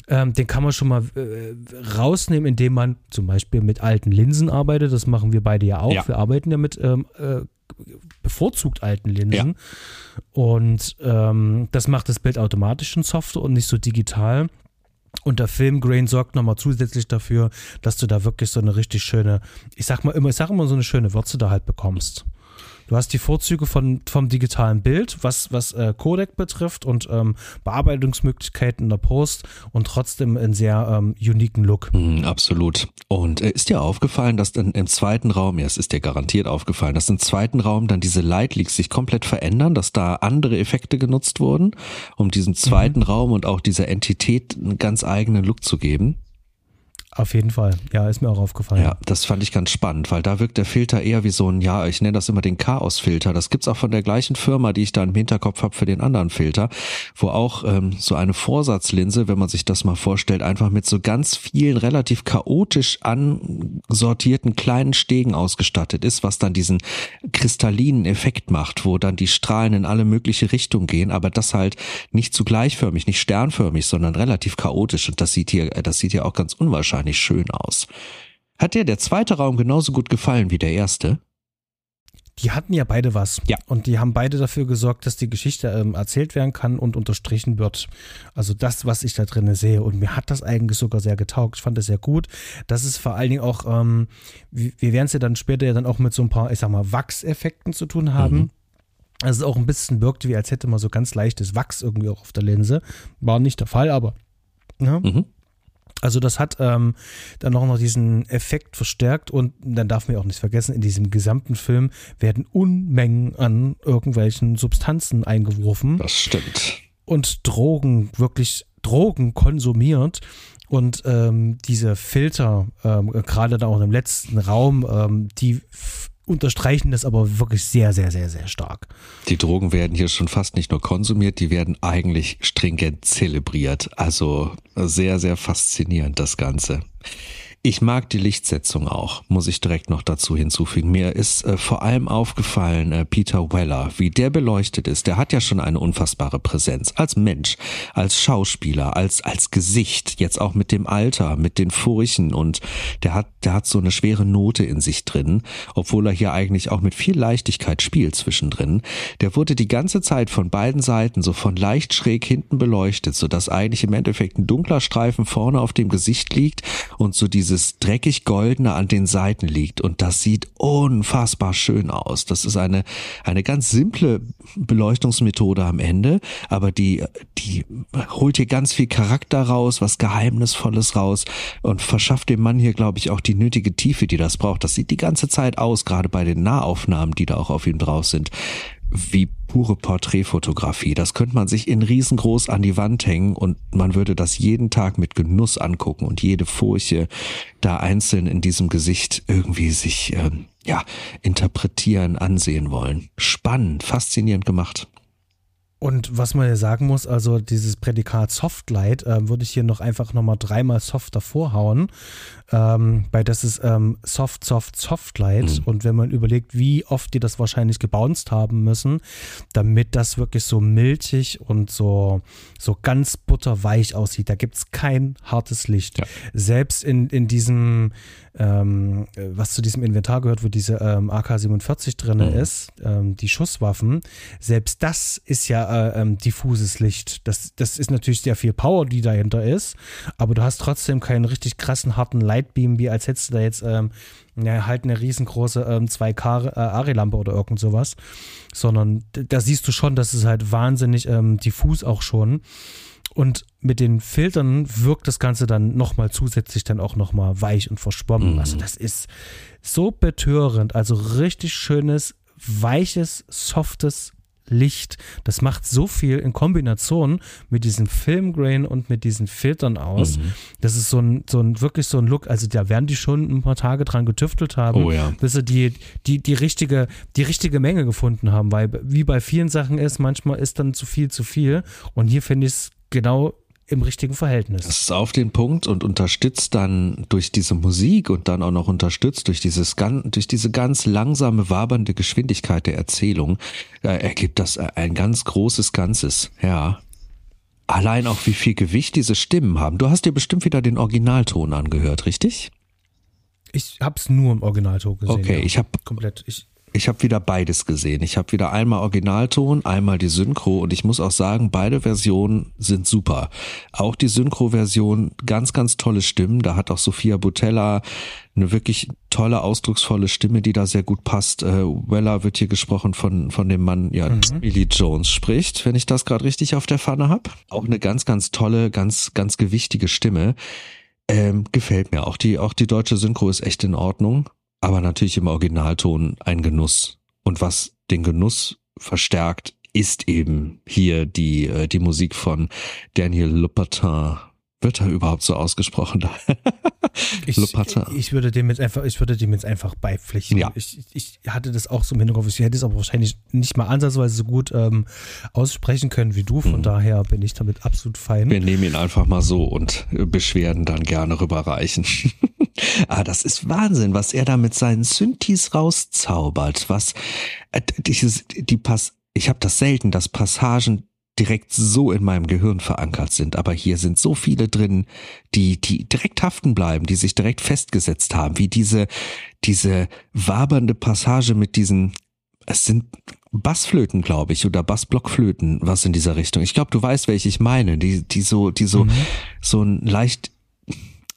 Ähm, den kann man schon mal äh, rausnehmen, indem man zum Beispiel mit alten Linsen arbeitet. Das machen wir beide ja auch. Ja. Wir arbeiten ja mit ähm, äh, bevorzugt alten Linsen. Ja. Und ähm, das macht das Bild automatisch in Software und nicht so digital. Und der Filmgrain sorgt nochmal zusätzlich dafür, dass du da wirklich so eine richtig schöne, ich sag mal immer, ich sag immer so eine schöne Würze da halt bekommst. Du hast die Vorzüge von, vom digitalen Bild, was, was äh, Codec betrifft und ähm, Bearbeitungsmöglichkeiten in der Post und trotzdem einen sehr ähm, uniken Look. Mm, absolut. Und äh, ist dir aufgefallen, dass dann im zweiten Raum, ja, es ist dir garantiert aufgefallen, dass im zweiten Raum dann diese Light Leaks sich komplett verändern, dass da andere Effekte genutzt wurden, um diesem zweiten Mhm. Raum und auch dieser Entität einen ganz eigenen Look zu geben? Auf jeden Fall. Ja, ist mir auch aufgefallen. Ja, das fand ich ganz spannend, weil da wirkt der Filter eher wie so ein, ja, ich nenne das immer den Chaos-Filter. Das gibt's auch von der gleichen Firma, die ich da im Hinterkopf habe für den anderen Filter, wo auch ähm, so eine Vorsatzlinse, wenn man sich das mal vorstellt, einfach mit so ganz vielen relativ chaotisch ansortierten kleinen Stegen ausgestattet ist, was dann diesen kristallinen Effekt macht, wo dann die Strahlen in alle mögliche Richtungen gehen, aber das halt nicht zu gleichförmig, nicht sternförmig, sondern relativ chaotisch. Und das sieht hier, das sieht hier auch ganz unwahrscheinlich schön aus. Hat dir der zweite Raum genauso gut gefallen wie der erste? Die hatten ja beide was. Ja. Und die haben beide dafür gesorgt, dass die Geschichte ähm, erzählt werden kann und unterstrichen wird. Also das, was ich da drin sehe. Und mir hat das eigentlich sogar sehr getaugt. Ich fand das sehr gut. Das ist vor allen Dingen auch, ähm, wir werden es ja dann später ja dann auch mit so ein paar, ich sag mal, Wachseffekten zu tun haben. Mhm. Also es auch ein bisschen wirkte, wie als hätte man so ganz leichtes Wachs irgendwie auch auf der Linse. War nicht der Fall, aber. Ja. Mhm. Also das hat ähm, dann auch noch diesen Effekt verstärkt und dann darf man ja auch nicht vergessen, in diesem gesamten Film werden Unmengen an irgendwelchen Substanzen eingeworfen Das stimmt. und Drogen, wirklich Drogen konsumiert. Und ähm, diese Filter, ähm, gerade da auch im letzten Raum, ähm, die unterstreichen das aber wirklich sehr, sehr, sehr, sehr stark. Die Drogen werden hier schon fast nicht nur konsumiert, die werden eigentlich stringent zelebriert. Also sehr, sehr faszinierend das Ganze. Ich mag die Lichtsetzung auch, muss ich direkt noch dazu hinzufügen. Mir ist äh, vor allem aufgefallen, äh, Peter Weller, wie der beleuchtet ist. Der hat ja schon eine unfassbare Präsenz als Mensch, als Schauspieler, als als Gesicht. Jetzt auch mit dem Alter, mit den Furchen und der hat der hat so eine schwere Note in sich drin, obwohl er hier eigentlich auch mit viel Leichtigkeit spielt zwischendrin. Der wurde die ganze Zeit von beiden Seiten so von leicht schräg hinten beleuchtet, so dass eigentlich im Endeffekt ein dunkler Streifen vorne auf dem Gesicht liegt und so dieses dreckig goldene an den Seiten liegt und das sieht unfassbar schön aus. Das ist eine eine ganz simple Beleuchtungsmethode am Ende, aber die die holt hier ganz viel Charakter raus, was geheimnisvolles raus und verschafft dem Mann hier glaube ich auch die nötige Tiefe, die das braucht. Das sieht die ganze Zeit aus, gerade bei den Nahaufnahmen, die da auch auf ihm drauf sind wie pure Porträtfotografie. Das könnte man sich in riesengroß an die Wand hängen und man würde das jeden Tag mit Genuss angucken und jede Furche da einzeln in diesem Gesicht irgendwie sich ähm, ja interpretieren, ansehen wollen. Spannend, faszinierend gemacht. Und was man ja sagen muss, also dieses Prädikat Softlight äh, würde ich hier noch einfach nochmal dreimal soft davor hauen, ähm, weil das ist ähm, Soft, Soft, Softlight. Mhm. Und wenn man überlegt, wie oft die das wahrscheinlich gebounced haben müssen, damit das wirklich so milchig und so, so ganz butterweich aussieht, da gibt es kein hartes Licht. Ja. Selbst in, in diesem, ähm, äh, was zu diesem Inventar gehört, wo diese ähm, AK-47 drin Mhm. ist, ähm, die Schusswaffen, selbst das ist ja äh, ähm, diffuses Licht. Das, das ist natürlich sehr viel Power, die dahinter ist, aber du hast trotzdem keinen richtig krassen, harten Lightbeam, wie als hättest du da jetzt ähm, ja, halt eine riesengroße ähm, 2K äh, oder irgend sowas, sondern da siehst du schon, dass es halt wahnsinnig ähm, diffus auch schon. Und mit den Filtern wirkt das Ganze dann nochmal zusätzlich dann auch nochmal weich und verschwommen. Mhm. Also das ist so betörend. Also richtig schönes, weiches, softes Licht. Das macht so viel in Kombination mit diesem Filmgrain und mit diesen Filtern aus. Mhm. Das ist so ein, so ein, wirklich so ein Look. Also da werden die schon ein paar Tage dran getüftelt haben, Oh ja. bis sie die, die, die richtige, die richtige Menge gefunden haben. Weil wie bei vielen Sachen ist, manchmal ist dann zu viel zu viel. Und hier finde ich es genau im richtigen Verhältnis. Das ist auf den Punkt und unterstützt dann durch diese Musik und dann auch noch unterstützt durch dieses gan- durch diese ganz langsame wabernde Geschwindigkeit der Erzählung äh, ergibt das ein ganz großes Ganzes. Ja. allein auch wie viel Gewicht diese Stimmen haben. Du hast dir bestimmt wieder den Originalton angehört, richtig? Ich hab's nur im Originalton gesehen. Okay, ja. ich habe komplett. Ich, ich habe wieder beides gesehen. Ich habe wieder einmal Originalton, einmal die Synchro und ich muss auch sagen, beide Versionen sind super. Auch die Synchro-Version, ganz, ganz tolle Stimmen. Da hat auch Sophia Butella eine wirklich tolle, ausdrucksvolle Stimme, die da sehr gut passt. Äh, Weller wird hier gesprochen von, von dem Mann, ja, mhm. Billy Jones spricht, wenn ich das gerade richtig auf der Pfanne hab. Auch eine ganz, ganz tolle, ganz, ganz gewichtige Stimme. Ähm, gefällt mir. Auch die, auch die deutsche Synchro ist echt in Ordnung aber natürlich im Originalton ein Genuss. Und was den Genuss verstärkt, ist eben hier die, äh, die Musik von Daniel Lopatin. Wird er überhaupt so ausgesprochen? ich, ich würde dem jetzt einfach, ich würde dem jetzt einfach beipflichten. Ja. Ich, ich hatte das auch so im Hinterkopf. Ich hätte es aber wahrscheinlich nicht mal ansatzweise so gut ähm, aussprechen können wie du. Von mhm. daher bin ich damit absolut fein. Wir nehmen ihn einfach mal so und Beschwerden dann gerne rüberreichen. ah, das ist Wahnsinn, was er da mit seinen Synthes rauszaubert. Was äh, dieses, die Pass, ich habe das selten, dass Passagen direkt so in meinem Gehirn verankert sind, aber hier sind so viele drin, die die direkt haften bleiben, die sich direkt festgesetzt haben, wie diese diese wabernde Passage mit diesen es sind Bassflöten, glaube ich, oder Bassblockflöten, was in dieser Richtung. Ich glaube, du weißt, welche ich meine, die die so die so mhm. so ein leicht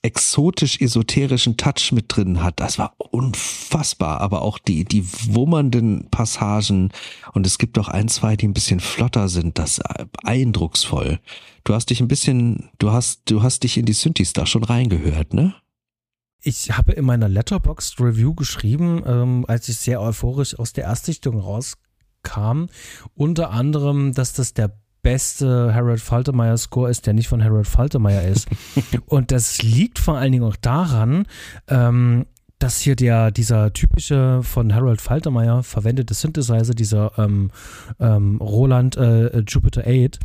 exotisch-esoterischen Touch mit drin hat. Das war unfassbar, aber auch die, die wummernden Passagen und es gibt auch ein, zwei, die ein bisschen flotter sind, das eindrucksvoll. Du hast dich ein bisschen, du hast, du hast dich in die Synthes da schon reingehört, ne? Ich habe in meiner Letterboxd Review geschrieben, ähm, als ich sehr euphorisch aus der Erstichtung rauskam, unter anderem, dass das der beste Harold Faltermeyer Score ist, der nicht von Harold Faltermeyer ist. und das liegt vor allen Dingen auch daran, ähm, dass hier der, dieser typische von Harold Faltermeyer verwendete Synthesizer, dieser ähm, ähm, Roland äh, Jupiter 8,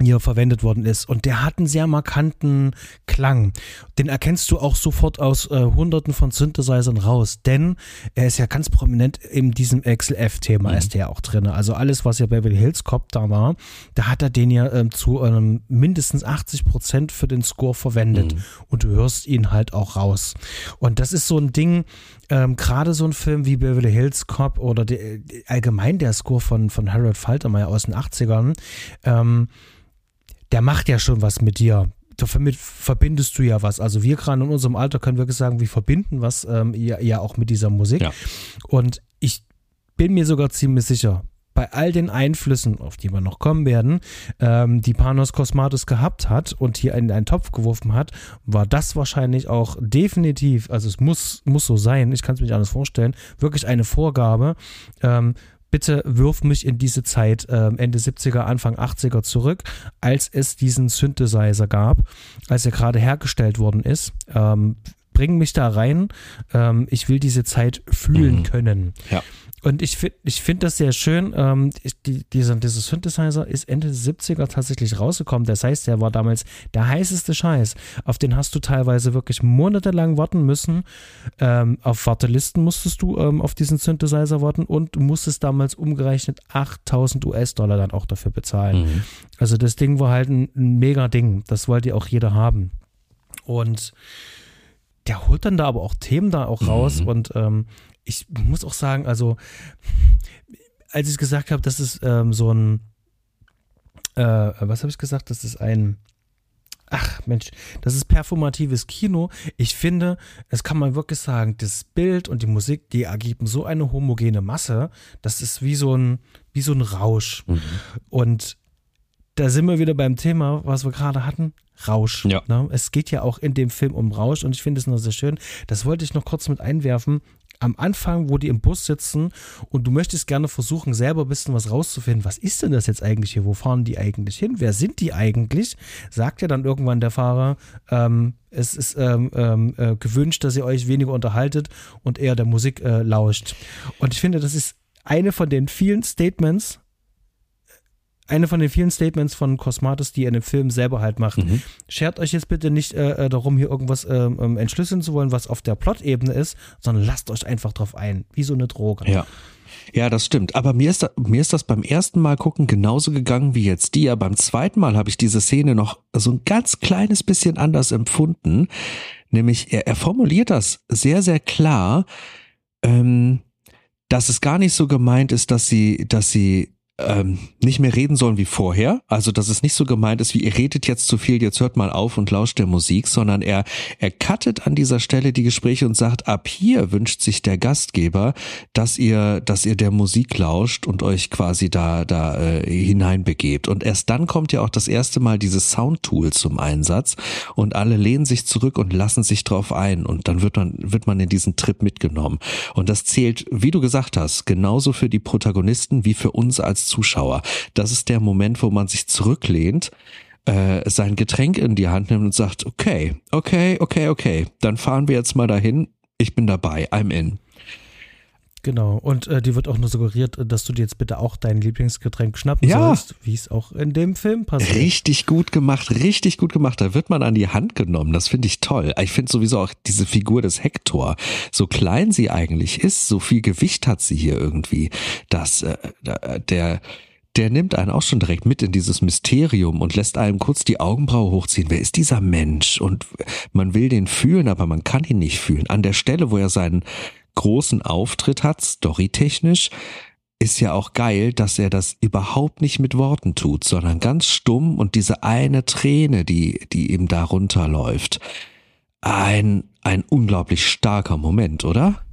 hier verwendet worden ist. Und der hat einen sehr markanten Klang. Den erkennst du auch sofort aus äh, hunderten von Synthesizern raus, denn er ist ja ganz prominent in diesem XLF-Thema mhm. ist der ja auch drin. Also alles, was ja Beverly Hills Cop da war, da hat er den ja ähm, zu ähm, mindestens 80 Prozent für den Score verwendet. Mhm. Und du hörst ihn halt auch raus. Und das ist so ein Ding, ähm, gerade so ein Film wie Beverly Hills Cop oder die, allgemein der Score von, von Harold Faltermeyer aus den 80ern, ähm, der macht ja schon was mit dir. Damit verbindest du ja was. Also wir gerade in unserem Alter können wirklich sagen, wir verbinden was ähm, ja, ja, auch mit dieser Musik. Ja. Und ich bin mir sogar ziemlich sicher, bei all den Einflüssen, auf die wir noch kommen werden, ähm, die Panos Kosmatos gehabt hat und hier in einen Topf geworfen hat, war das wahrscheinlich auch definitiv, also es muss, muss so sein, ich kann es mir nicht anders vorstellen, wirklich eine Vorgabe, ähm, bitte wirf mich in diese Zeit äh, Ende 70er, Anfang 80er zurück, als es diesen Synthesizer gab, als er gerade hergestellt worden ist. Ähm, bring mich da rein. Ähm, ich will diese Zeit fühlen mhm. können. Ja. Und ich finde ich find das sehr schön. Ähm, die, dieser, dieser Synthesizer ist Ende der 70er tatsächlich rausgekommen. Das heißt, der war damals der heißeste Scheiß. Auf den hast du teilweise wirklich monatelang warten müssen. Ähm, auf Wartelisten musstest du ähm, auf diesen Synthesizer warten und musstest damals umgerechnet 8000 US-Dollar dann auch dafür bezahlen. Mhm. Also das Ding war halt ein, ein mega Ding. Das wollte auch jeder haben. Und der holt dann da aber auch Themen da auch raus mhm. und ähm, ich muss auch sagen, also als ich gesagt habe, das ist ähm, so ein, äh, was habe ich gesagt, das ist ein, ach Mensch, das ist performatives Kino. Ich finde, das kann man wirklich sagen, das Bild und die Musik, die ergeben so eine homogene Masse, das ist wie so ein, wie so ein Rausch. Mhm. Und da sind wir wieder beim Thema, was wir gerade hatten. Rausch. Ja. Ne? Es geht ja auch in dem Film um Rausch und ich finde es noch sehr schön. Das wollte ich noch kurz mit einwerfen am Anfang, wo die im Bus sitzen und du möchtest gerne versuchen, selber ein bisschen was rauszufinden. Was ist denn das jetzt eigentlich hier? Wo fahren die eigentlich hin? Wer sind die eigentlich? Sagt ja dann irgendwann der Fahrer, ähm, es ist ähm, ähm, äh, gewünscht, dass ihr euch weniger unterhaltet und eher der Musik äh, lauscht. Und ich finde, das ist eine von den vielen Statements, eine von den vielen Statements von Cosmatos, die er in dem Film selber halt macht. Mhm. Schert euch jetzt bitte nicht äh, äh darum, hier irgendwas äh, entschlüsseln zu wollen, was auf der Plot-Ebene ist, sondern lasst euch einfach drauf ein, wie so eine Droge. Ja. Ja, das stimmt. Aber mir ist, da, mir ist das beim ersten Mal gucken genauso gegangen wie jetzt dir. Beim zweiten Mal habe ich diese Szene noch so ein ganz kleines bisschen anders empfunden. Nämlich, er, er formuliert das sehr, sehr klar, ähm, dass es gar nicht so gemeint ist, dass sie, dass sie ähm, nicht mehr reden sollen wie vorher. Also, dass es nicht so gemeint ist, wie ihr redet jetzt zu viel, jetzt hört mal auf und lauscht der Musik, sondern er, er cuttet an dieser Stelle die Gespräche und sagt, ab hier wünscht sich der Gastgeber, dass ihr, dass ihr der Musik lauscht und euch quasi da, da äh, hineinbegebt. Und erst dann kommt ja auch das erste Mal dieses Soundtool zum Einsatz und alle lehnen sich zurück und lassen sich drauf ein und dann wird man, wird man in diesen Trip mitgenommen. Und das zählt, wie du gesagt hast, genauso für die Protagonisten wie für uns als Zuschauer. Das ist der Moment, wo man sich zurücklehnt, äh, sein Getränk in die Hand nimmt und sagt, okay, okay, okay, okay, dann fahren wir jetzt mal dahin. Ich bin dabei, I'm in. Genau, und äh, dir wird auch nur suggeriert, dass du dir jetzt bitte auch dein Lieblingsgetränk schnappen ja. sollst, wie es auch in dem Film passiert. Richtig gut gemacht, richtig gut gemacht. Da wird man an die Hand genommen, das finde ich toll. Ich finde sowieso auch diese Figur des Hector, so klein sie eigentlich ist, so viel Gewicht hat sie hier irgendwie, dass äh, der der nimmt einen auch schon direkt mit in dieses Mysterium und lässt einem kurz die Augenbraue hochziehen. Wer ist dieser Mensch? Und man will den fühlen, aber man kann ihn nicht fühlen. An der Stelle, wo er seinen großen Auftritt hat, storytechnisch, ist ja auch geil, dass er das überhaupt nicht mit Worten tut, sondern ganz stumm und diese eine Träne, die, die ihm da runterläuft. Ein, ein unglaublich starker Moment, oder?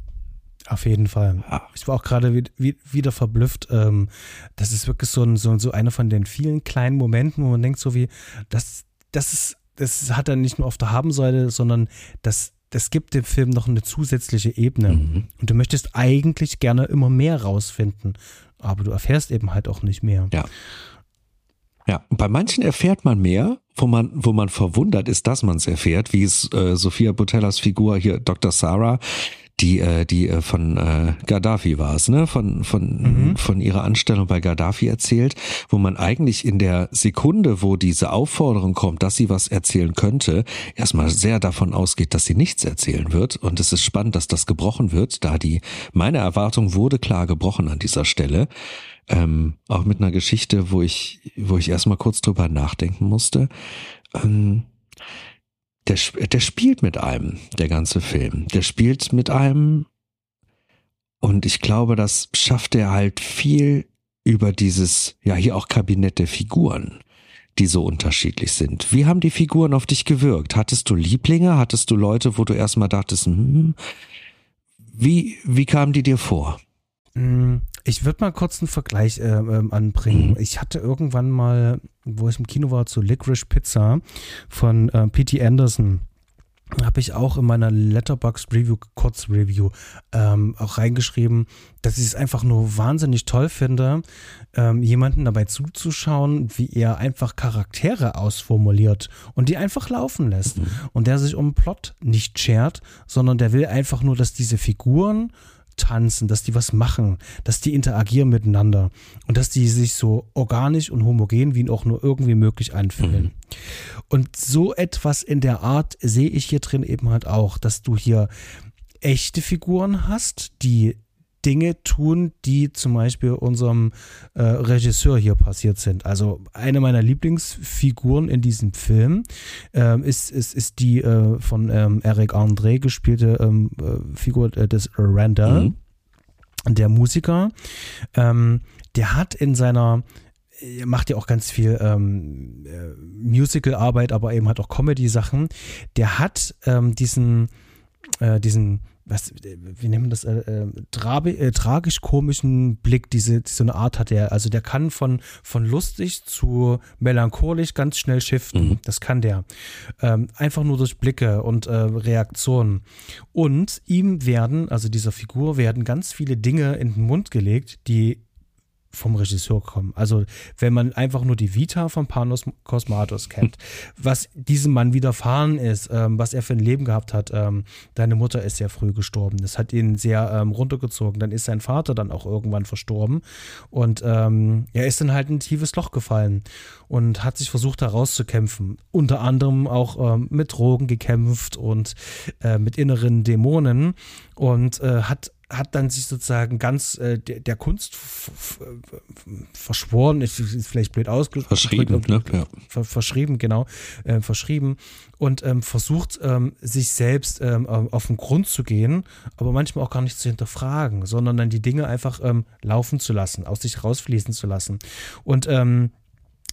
Auf jeden Fall. Ja. Ich war auch gerade wieder verblüfft. Ähm, das ist wirklich so, ein, so, so einer von den vielen kleinen Momenten, wo man denkt, so wie, das, das ist, das hat er nicht nur auf der Habenseite, sondern das das gibt dem Film noch eine zusätzliche Ebene. Mhm. Und du möchtest eigentlich gerne immer mehr rausfinden, aber du erfährst eben halt auch nicht mehr. Ja. Ja, bei manchen erfährt man mehr, wo man, wo man verwundert ist, dass man es erfährt, wie es äh, Sophia Botellas Figur hier, Dr. Sarah, die äh, die äh, von äh, Gaddafi war es, ne, von von mhm. von ihrer Anstellung bei Gaddafi erzählt, wo man eigentlich in der Sekunde, wo diese Aufforderung kommt, dass sie was erzählen könnte, erstmal sehr davon ausgeht, dass sie nichts erzählen wird und es ist spannend, dass das gebrochen wird, da die meine Erwartung wurde klar gebrochen an dieser Stelle. Ähm, auch mit einer Geschichte, wo ich, wo ich erstmal kurz drüber nachdenken musste. Ähm, der, der spielt mit einem, der ganze Film. Der spielt mit einem und ich glaube, das schafft er halt viel über dieses, ja, hier auch Kabinett der Figuren, die so unterschiedlich sind. Wie haben die Figuren auf dich gewirkt? Hattest du Lieblinge? Hattest du Leute, wo du erstmal dachtest, hm, wie, wie kamen die dir vor? Mm, ich würde mal kurz einen Vergleich äh, äh, anbringen. Mhm. Ich hatte irgendwann mal, wo ich im Kino war, zu Licorice Pizza von äh, P.T. Anderson habe ich auch in meiner Letterbox Review, Kurzreview, ähm, auch reingeschrieben, dass ich es einfach nur wahnsinnig toll finde, ähm, jemanden dabei zuzuschauen, wie er einfach Charaktere ausformuliert und die einfach laufen lässt. Mhm. Und der sich um Plot nicht schert, sondern der will einfach nur, dass diese Figuren tanzen, dass die was machen, dass die interagieren miteinander und dass die sich so organisch und homogen wie auch nur irgendwie möglich anfühlen. Mhm. Und so etwas in der Art sehe ich hier drin eben halt auch, dass du hier echte Figuren hast, die Dinge tun, die zum Beispiel unserem äh, Regisseur hier passiert sind. Also eine meiner Lieblingsfiguren in diesem Film ähm, ist, ist, ist die äh, von ähm, Eric André gespielte ähm, äh, Figur äh, des Randall, mhm. der Musiker. Ähm, der hat in seiner er macht ja auch ganz viel ähm, äh, Musical-Arbeit, aber eben hat auch Comedy-Sachen. Der hat ähm, diesen, äh, diesen was, wie nennen wir das, äh, äh, äh, tragisch-komischen Blick, diese, so eine Art hat er. Also der kann von, von lustig zu melancholisch ganz schnell shiften. Mhm. Das kann der. Ähm, einfach nur durch Blicke und äh, Reaktionen. Und ihm werden, also dieser Figur, werden ganz viele Dinge in den Mund gelegt, die vom Regisseur kommen. Also wenn man einfach nur die Vita von Panos Cosmatos kennt, was diesem Mann widerfahren ist, ähm, was er für ein Leben gehabt hat. Ähm, deine Mutter ist sehr früh gestorben. Das hat ihn sehr ähm, runtergezogen. Dann ist sein Vater dann auch irgendwann verstorben und ähm, er ist dann halt in ein tiefes Loch gefallen und hat sich versucht herauszukämpfen. Unter anderem auch ähm, mit Drogen gekämpft und äh, mit inneren Dämonen und äh, hat hat dann sich sozusagen ganz äh, der, der, Kunst verschworen, ist, ist vielleicht blöd ausgedrückt. Verschrieben, ne? Ja. verschrieben, genau, äh, verschrieben und ähm, versucht, ähm, sich selbst ähm, auf den Grund zu gehen, aber manchmal auch gar nicht zu hinterfragen, sondern dann die Dinge einfach ähm, laufen zu lassen, aus sich rausfließen zu lassen. Und ähm,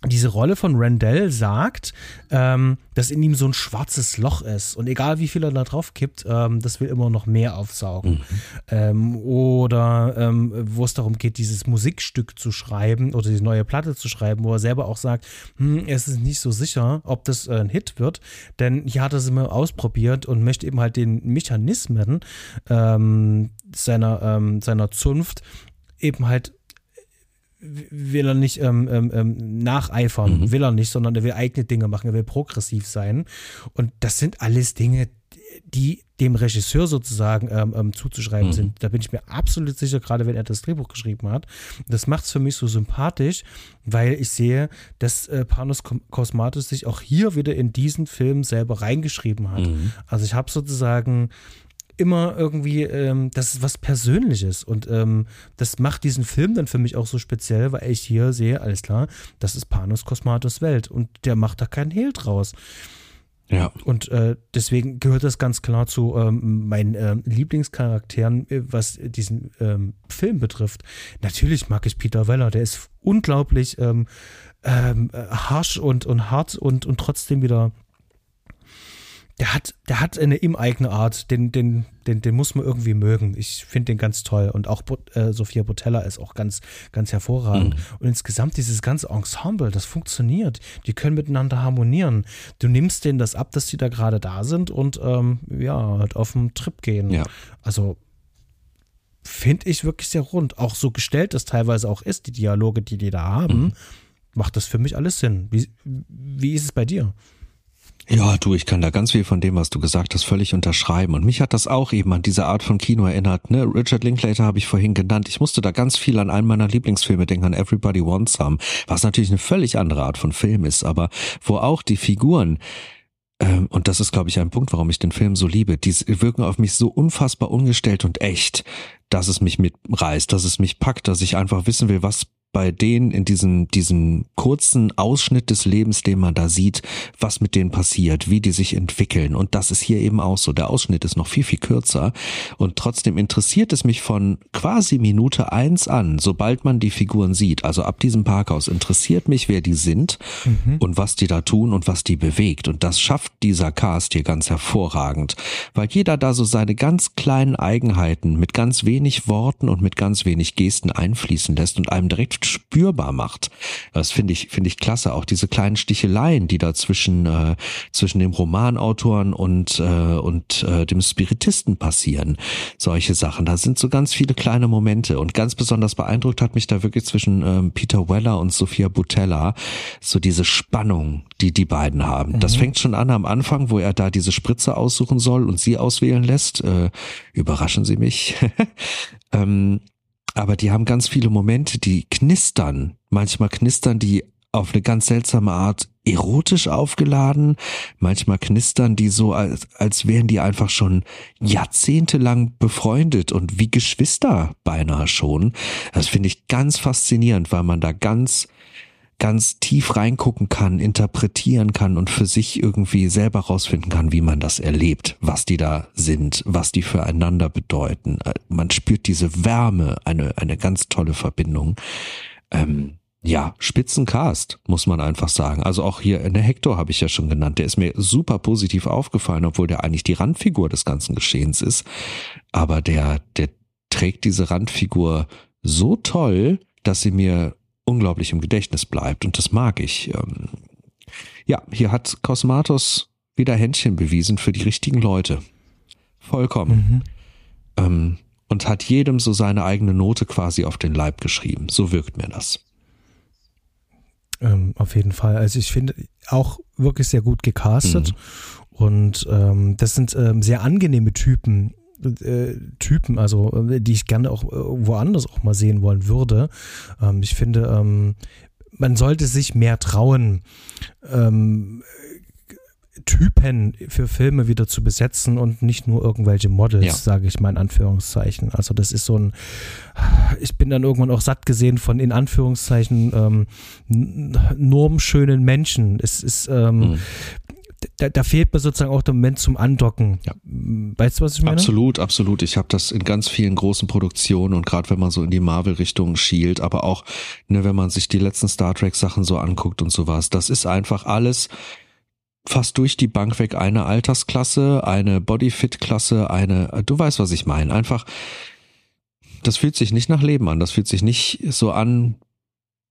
diese Rolle von Randall sagt, ähm, dass in ihm so ein schwarzes Loch ist und egal wie viel er da drauf kippt, ähm, das will immer noch mehr aufsaugen. Mhm. Ähm, oder ähm, wo es darum geht, dieses Musikstück zu schreiben oder die neue Platte zu schreiben, wo er selber auch sagt, hm, es ist nicht so sicher, ob das äh, ein Hit wird, denn hier hat er es immer ausprobiert und möchte eben halt den Mechanismen ähm, seiner, ähm, seiner Zunft eben halt will er nicht ähm, ähm, ähm, nacheifern, mhm. will er nicht, sondern er will eigene Dinge machen, er will progressiv sein. Und das sind alles Dinge, die dem Regisseur sozusagen ähm, ähm, zuzuschreiben mhm. sind. Da bin ich mir absolut sicher, gerade wenn er das Drehbuch geschrieben hat. Das macht es für mich so sympathisch, weil ich sehe, dass äh, Panos Kosmatos sich auch hier wieder in diesen Film selber reingeschrieben hat. Mhm. Also ich habe sozusagen immer irgendwie, ähm, das ist was Persönliches und ähm, das macht diesen Film dann für mich auch so speziell, weil ich hier sehe, alles klar, das ist Panos Kosmatos Welt und der macht da keinen Hehl draus. Ja. Und äh, deswegen gehört das ganz klar zu ähm, meinen äh, Lieblingscharakteren, äh, was diesen ähm, Film betrifft. Natürlich mag ich Peter Weller, der ist unglaublich ähm, ähm, harsch und, und hart und, und trotzdem wieder der hat, der hat eine ihm eigene Art, den, den, den, den muss man irgendwie mögen. Ich finde den ganz toll. Und auch äh, Sophia Botella ist auch ganz, ganz hervorragend. Mhm. Und insgesamt dieses ganze Ensemble, das funktioniert. Die können miteinander harmonieren. Du nimmst denen das ab, dass die da gerade da sind und ähm, ja, halt auf den Trip gehen. Ja. Also finde ich wirklich sehr rund. Auch so gestellt das teilweise auch ist, die Dialoge, die die da haben, mhm. macht das für mich alles Sinn. Wie, wie ist es bei dir? Ja, du, ich kann da ganz viel von dem, was du gesagt hast, völlig unterschreiben. Und mich hat das auch eben an diese Art von Kino erinnert. Ne? Richard Linklater habe ich vorhin genannt. Ich musste da ganz viel an einen meiner Lieblingsfilme denken, an Everybody Wants Some, was natürlich eine völlig andere Art von Film ist, aber wo auch die Figuren ähm, und das ist, glaube ich, ein Punkt, warum ich den Film so liebe. Die wirken auf mich so unfassbar ungestellt und echt, dass es mich mitreißt, dass es mich packt, dass ich einfach wissen will, was bei denen in diesem, diesem kurzen Ausschnitt des Lebens, den man da sieht, was mit denen passiert, wie die sich entwickeln. Und das ist hier eben auch so. Der Ausschnitt ist noch viel, viel kürzer. Und trotzdem interessiert es mich von quasi Minute eins an, sobald man die Figuren sieht. Also ab diesem Parkhaus interessiert mich, wer die sind mhm. und was die da tun und was die bewegt. Und das schafft dieser Cast hier ganz hervorragend. Weil jeder da so seine ganz kleinen Eigenheiten mit ganz wenig Worten und mit ganz wenig Gesten einfließen lässt und einem direkt spürbar macht. Das finde ich, finde ich klasse. Auch diese kleinen Sticheleien, die da zwischen, äh, zwischen dem Romanautoren und, äh, und äh, dem Spiritisten passieren. Solche Sachen. Da sind so ganz viele kleine Momente. Und ganz besonders beeindruckt hat mich da wirklich zwischen ähm, Peter Weller und Sophia Butella so diese Spannung, die die beiden haben. Mhm. Das fängt schon an am Anfang, wo er da diese Spritze aussuchen soll und sie auswählen lässt. Äh, überraschen Sie mich. ähm, aber die haben ganz viele Momente, die knistern. Manchmal knistern die auf eine ganz seltsame Art erotisch aufgeladen. Manchmal knistern die so, als, als wären die einfach schon jahrzehntelang befreundet und wie Geschwister beinahe schon. Das finde ich ganz faszinierend, weil man da ganz ganz tief reingucken kann, interpretieren kann und für sich irgendwie selber rausfinden kann, wie man das erlebt, was die da sind, was die füreinander bedeuten. Äh, man spürt diese Wärme, eine, eine ganz tolle Verbindung. Ähm, ja, Spitzencast, muss man einfach sagen. Also auch hier in der Hector habe ich ja schon genannt. Der ist mir super positiv aufgefallen, obwohl der eigentlich die Randfigur des ganzen Geschehens ist. Aber der, der trägt diese Randfigur so toll, dass sie mir unglaublich im Gedächtnis bleibt und das mag ich. Ähm, ja, hier hat Cosmatos wieder Händchen bewiesen für die richtigen Leute. Vollkommen. Mhm. Ähm, und hat jedem so seine eigene Note quasi auf den Leib geschrieben. So wirkt mir das. Ähm, auf jeden Fall. Also ich finde auch wirklich sehr gut gecastet. Mhm. Und ähm, das sind ähm, sehr angenehme Typen, äh, Typen, also äh, die ich gerne auch äh, woanders auch mal sehen wollen würde. Ähm, ich finde, ähm, man sollte sich mehr trauen, ähm, Typen für Filme wieder zu besetzen und nicht nur irgendwelche Models, Ja. sage ich mal in Anführungszeichen. Also das ist so ein, ich bin dann irgendwann auch satt gesehen von in Anführungszeichen ähm, normschönen Menschen. Es ist, ähm, Mhm. Da, da fehlt mir sozusagen auch der Moment zum Andocken. Ja. Weißt du, was ich meine? Absolut, absolut. Ich habe das in ganz vielen großen Produktionen und gerade wenn man so in die Marvel-Richtung schielt, aber auch, ne, wenn man sich die letzten Star Trek-Sachen so anguckt und sowas, das ist einfach alles fast durch die Bank weg eine Altersklasse, eine Bodyfit-Klasse, eine, du weißt, was ich meine. Einfach, das fühlt sich nicht nach Leben an. Das fühlt sich nicht so an,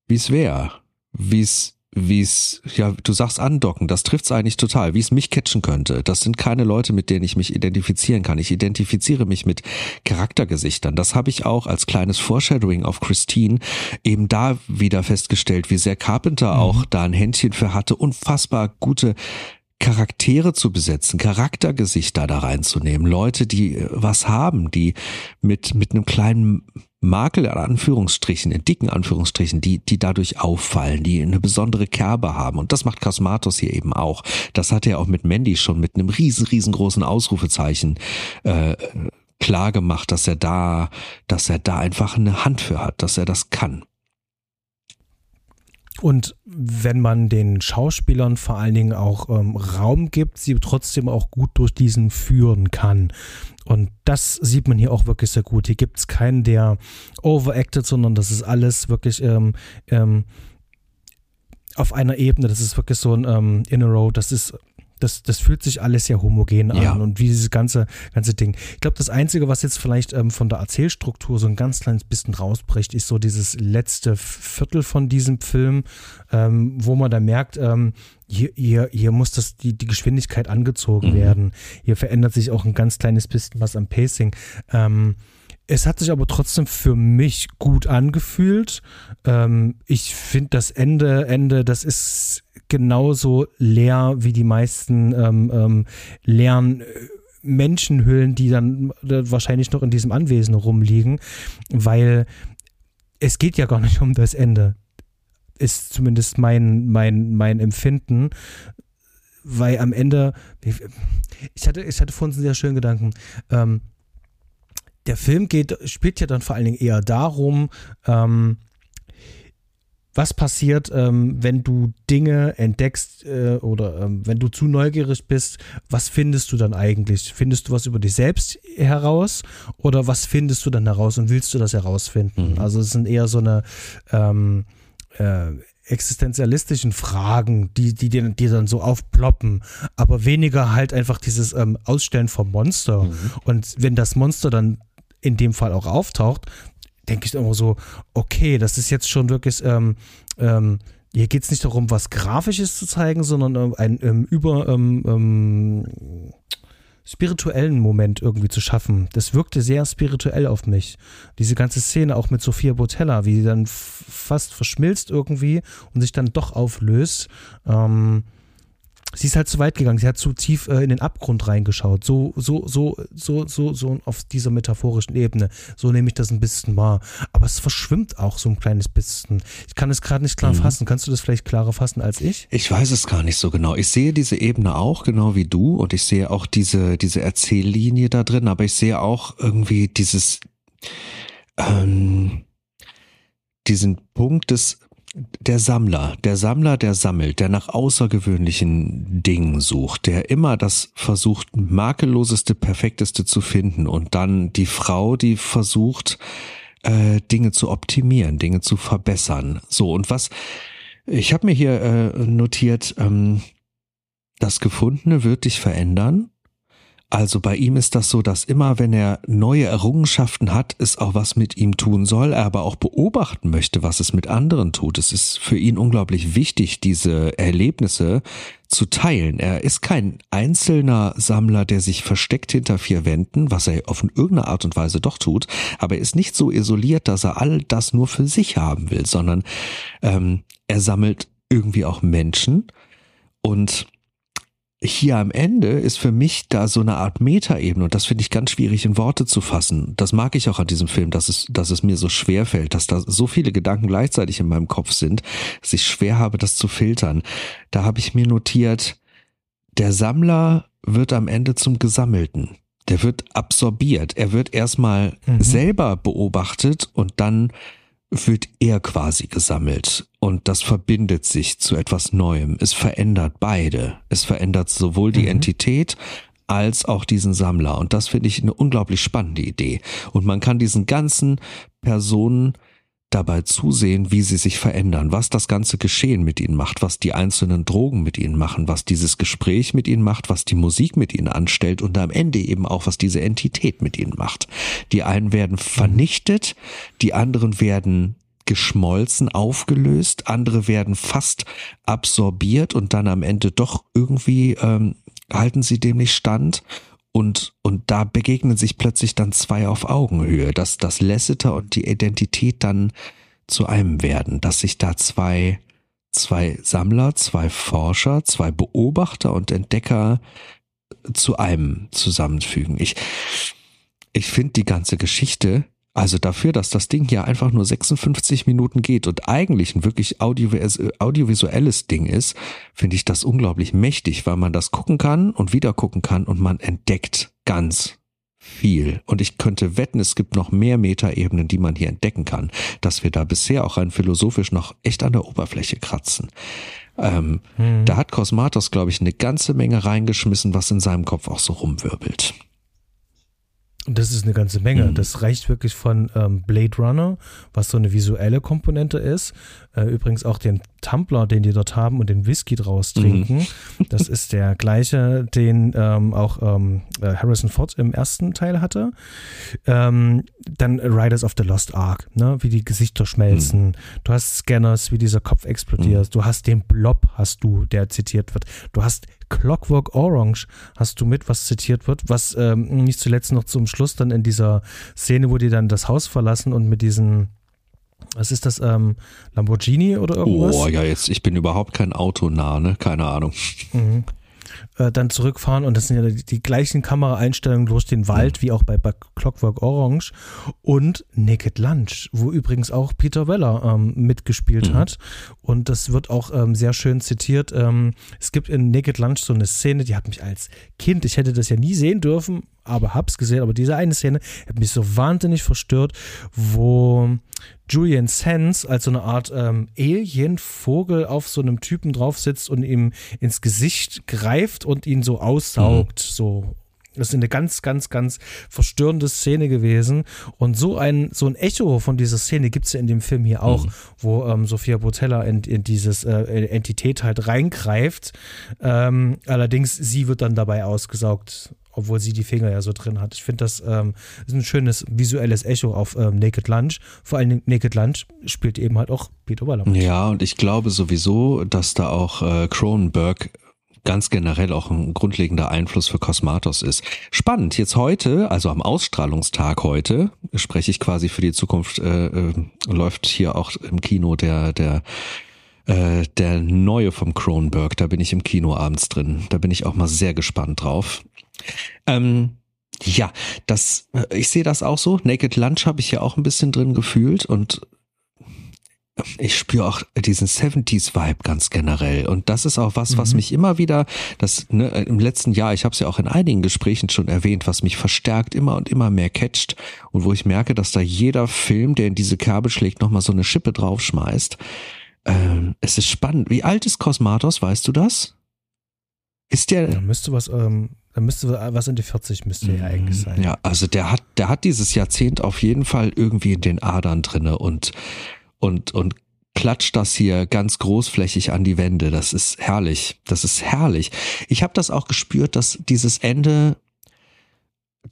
wie es wäre, wie es wie es, ja, du sagst andocken, das trifft's eigentlich total, wie es mich catchen könnte. Das sind keine Leute, mit denen ich mich identifizieren kann. Ich identifiziere mich mit Charaktergesichtern. Das habe ich auch als kleines Foreshadowing auf Christine eben da wieder festgestellt, wie sehr Carpenter auch da ein Händchen für hatte, unfassbar gute Charaktere zu besetzen, Charaktergesichter da reinzunehmen, Leute, die äh, was haben, die mit, mit einem kleinen Makel in Anführungsstrichen, in dicken Anführungsstrichen, die, die dadurch auffallen, die eine besondere Kerbe haben. Und das macht Cosmatos hier eben auch. Das hat er auch mit Mandy schon mit einem riesen, riesengroßen Ausrufezeichen äh, klar gemacht, dass er da, dass er da einfach eine Hand für hat, dass er das kann. Und wenn man den Schauspielern vor allen Dingen auch ähm, Raum gibt, sie trotzdem auch gut durch diesen führen kann. Und das sieht man hier auch wirklich sehr gut. Hier gibt es keinen, der overacted, sondern das ist alles wirklich ähm, ähm, auf einer Ebene. Das ist wirklich so ein ähm, in a row. Das ist das, das fühlt sich alles sehr homogen an Ja. und wie dieses ganze, ganze Ding. Ich glaube, das Einzige, was jetzt vielleicht ähm, von der Erzählstruktur so ein ganz kleines bisschen rausbricht, ist so dieses letzte Viertel von diesem Film, ähm, wo man da merkt, ähm, hier, hier, hier muss das, die, die Geschwindigkeit angezogen Mhm. werden. Hier verändert sich auch ein ganz kleines bisschen was am Pacing. Ähm, es hat sich aber trotzdem für mich gut angefühlt. Ähm, ich finde das Ende, Ende, das ist genauso leer wie die meisten ähm, ähm, leeren äh, Menschenhüllen, die dann äh, wahrscheinlich noch in diesem Anwesen rumliegen, weil es geht ja gar nicht um das Ende. Ist zumindest mein, mein, mein Empfinden. Weil am Ende, ich hatte, ich hatte vorhin einen sehr schönen Gedanken. Ähm, der Film geht, spielt ja dann vor allen Dingen eher darum, ähm, was passiert, ähm, wenn du Dinge entdeckst äh, oder ähm, wenn du zu neugierig bist, was findest du dann eigentlich? Findest du was über dich selbst heraus oder was findest du dann heraus und willst du das herausfinden? Mhm. Also es sind eher so eine ähm, äh, existenzialistischen Fragen, die, die, die dann so aufploppen, aber weniger halt einfach dieses ähm, Ausstellen vom Monster. Mhm. Und wenn das Monster dann in dem Fall auch auftaucht, denke ich immer so, okay, das ist jetzt schon wirklich, ähm, ähm, hier geht es nicht darum, was Grafisches zu zeigen, sondern ähm, einen ähm, über ähm, ähm, spirituellen Moment irgendwie zu schaffen. Das wirkte sehr spirituell auf mich. Diese ganze Szene auch mit Sophia Botella, wie sie dann fast verschmilzt irgendwie und sich dann doch auflöst. Ähm, sie ist halt zu weit gegangen. Sie hat zu tief äh, in den Abgrund reingeschaut. So, so, so, so, so, so auf dieser metaphorischen Ebene. So nehme ich das ein bisschen wahr. Aber es verschwimmt auch so ein kleines bisschen. Ich kann es gerade nicht klar Mhm. fassen. Kannst du das vielleicht klarer fassen als ich? Ich weiß es gar nicht so genau. Ich sehe diese Ebene auch, genau wie du, und ich sehe auch diese, diese Erzähllinie da drin, aber ich sehe auch irgendwie dieses, ähm, diesen Punkt des, der Sammler, der Sammler, der sammelt, der nach außergewöhnlichen Dingen sucht, der immer das versucht, makelloseste, perfekteste zu finden und dann die Frau, die versucht, äh, Dinge zu optimieren, Dinge zu verbessern. So, und was, ich habe mir hier äh, notiert, ähm, das Gefundene wird dich verändern. Also bei ihm ist das so, dass immer wenn er neue Errungenschaften hat, es auch was mit ihm tun soll, er aber auch beobachten möchte, was es mit anderen tut. Es ist für ihn unglaublich wichtig, diese Erlebnisse zu teilen. Er ist kein einzelner Sammler, der sich versteckt hinter vier Wänden, was er auf irgendeine Art und Weise doch tut, aber er ist nicht so isoliert, dass er all das nur für sich haben will, sondern ähm, er sammelt irgendwie auch Menschen und hier am Ende ist für mich da so eine Art Metaebene und das finde ich ganz schwierig in Worte zu fassen. Das mag ich auch an diesem Film, dass es, dass es mir so schwer fällt, dass da so viele Gedanken gleichzeitig in meinem Kopf sind, dass ich schwer habe, das zu filtern. Da habe ich mir notiert, der Sammler wird am Ende zum Gesammelten. Der wird absorbiert. Er wird erstmal mhm. selber beobachtet und dann wird er quasi gesammelt. Und das verbindet sich zu etwas Neuem. Es verändert beide. Es verändert sowohl die mhm. Entität als auch diesen Sammler. Und das finde ich eine unglaublich spannende Idee. Und man kann diesen ganzen Personen dabei zusehen, wie sie sich verändern, was das ganze Geschehen mit ihnen macht, was die einzelnen Drogen mit ihnen machen, was dieses Gespräch mit ihnen macht, was die Musik mit ihnen anstellt und am Ende eben auch, was diese Entität mit ihnen macht. Die einen werden vernichtet, die anderen werden geschmolzen, aufgelöst, andere werden fast absorbiert und dann am Ende doch irgendwie ähm, halten sie dem nicht stand und, und da begegnen sich plötzlich dann zwei auf Augenhöhe, dass das Lasseter und die Identität dann zu einem werden, dass sich da zwei, zwei Sammler, zwei Forscher, zwei Beobachter und Entdecker zu einem zusammenfügen. Ich, ich finde die ganze Geschichte also dafür, dass das Ding ja einfach nur 56 Minuten geht und eigentlich ein wirklich audiovisuelles Ding ist, finde ich das unglaublich mächtig, weil man das gucken kann und wieder gucken kann und man entdeckt ganz viel. Und ich könnte wetten, es gibt noch mehr Metaebenen, die man hier entdecken kann, dass wir da bisher auch rein philosophisch noch echt an der Oberfläche kratzen. Ähm, hm. Da hat Cosmatos, glaube ich, eine ganze Menge reingeschmissen, was in seinem Kopf auch so rumwirbelt. Und das ist eine ganze Menge. Mhm. Das reicht wirklich von ähm, Blade Runner, was so eine visuelle Komponente ist. Äh, übrigens auch den Tumbler, den die dort haben und den Whisky draus trinken. Mhm. Das ist der gleiche, den ähm, auch ähm, äh, Harrison Ford im ersten Teil hatte. Ähm, dann Riders of the Lost Ark, ne? wie die Gesichter schmelzen. Mhm. Du hast Scanners, wie dieser Kopf explodiert. Mhm. Du hast den Blob, hast du, der zitiert wird. Du hast Clockwork Orange hast du mit, was zitiert wird, was ähm, nicht zuletzt noch zum Schluss dann in dieser Szene, wo die dann das Haus verlassen und mit diesen was ist das, ähm, Lamborghini oder irgendwas? Oh ja, jetzt, ich bin überhaupt kein Autonah, ne? Keine Ahnung. Mhm äh, dann zurückfahren und das sind ja die, die gleichen Kameraeinstellungen durch den Wald wie auch bei, bei Clockwork Orange und Naked Lunch, wo übrigens auch Peter Weller ähm, mitgespielt mhm. hat und das wird auch ähm, sehr schön zitiert. Ähm, es gibt in Naked Lunch so eine Szene, die hat mich als Kind, ich hätte das ja nie sehen dürfen, aber hab's gesehen, aber diese eine Szene hat mich so wahnsinnig verstört, wo Julian Sands als so eine Art ähm, Alien-Vogel auf so einem Typen drauf sitzt und ihm ins Gesicht greift und ihn so aussaugt, mhm. so das ist eine ganz, ganz, ganz verstörende Szene gewesen. Und so ein, so ein Echo von dieser Szene gibt es ja in dem Film hier auch, mhm. wo ähm, Sophia Botella in, in dieses äh, Entität halt reingreift. Ähm, allerdings, sie wird dann dabei ausgesaugt obwohl sie die Finger ja so drin hat. Ich finde, das ähm, ist ein schönes visuelles Echo auf ähm, Naked Lunch. Vor allem Naked Lunch spielt eben halt auch Peter Weller mit. Ja, und ich glaube sowieso, dass da auch äh, Cronenberg ganz generell auch ein grundlegender Einfluss für Cosmatos ist. Spannend, jetzt heute, also am Ausstrahlungstag heute, spreche ich quasi für die Zukunft, äh, äh, läuft hier auch im Kino der, der äh, der neue vom Cronenberg, da bin ich im Kino abends drin. Da bin ich auch mal sehr gespannt drauf. Ähm, ja, das, äh, ich sehe das auch so. Naked Lunch habe ich ja auch ein bisschen drin gefühlt und ich spüre auch diesen 70s-Vibe ganz generell. Und das ist auch was, was mhm. mich immer wieder, das ne, im letzten Jahr, ich habe es ja auch in einigen Gesprächen schon erwähnt, was mich verstärkt immer und immer mehr catcht und wo ich merke, dass da jeder Film, der in diese Kerbe schlägt, nochmal so eine Schippe draufschmeißt. Ähm, es ist spannend. Wie alt ist Cosmatos, weißt du das? Ist der. Da müsste was, ähm, da müsste was in die 40 müsste ja eigentlich sein. Ja, also der hat, der hat dieses Jahrzehnt auf jeden Fall irgendwie in den Adern drinne und, und, und klatscht das hier ganz großflächig an die Wände. Das ist herrlich. Das ist herrlich. Ich habe das auch gespürt, dass dieses Ende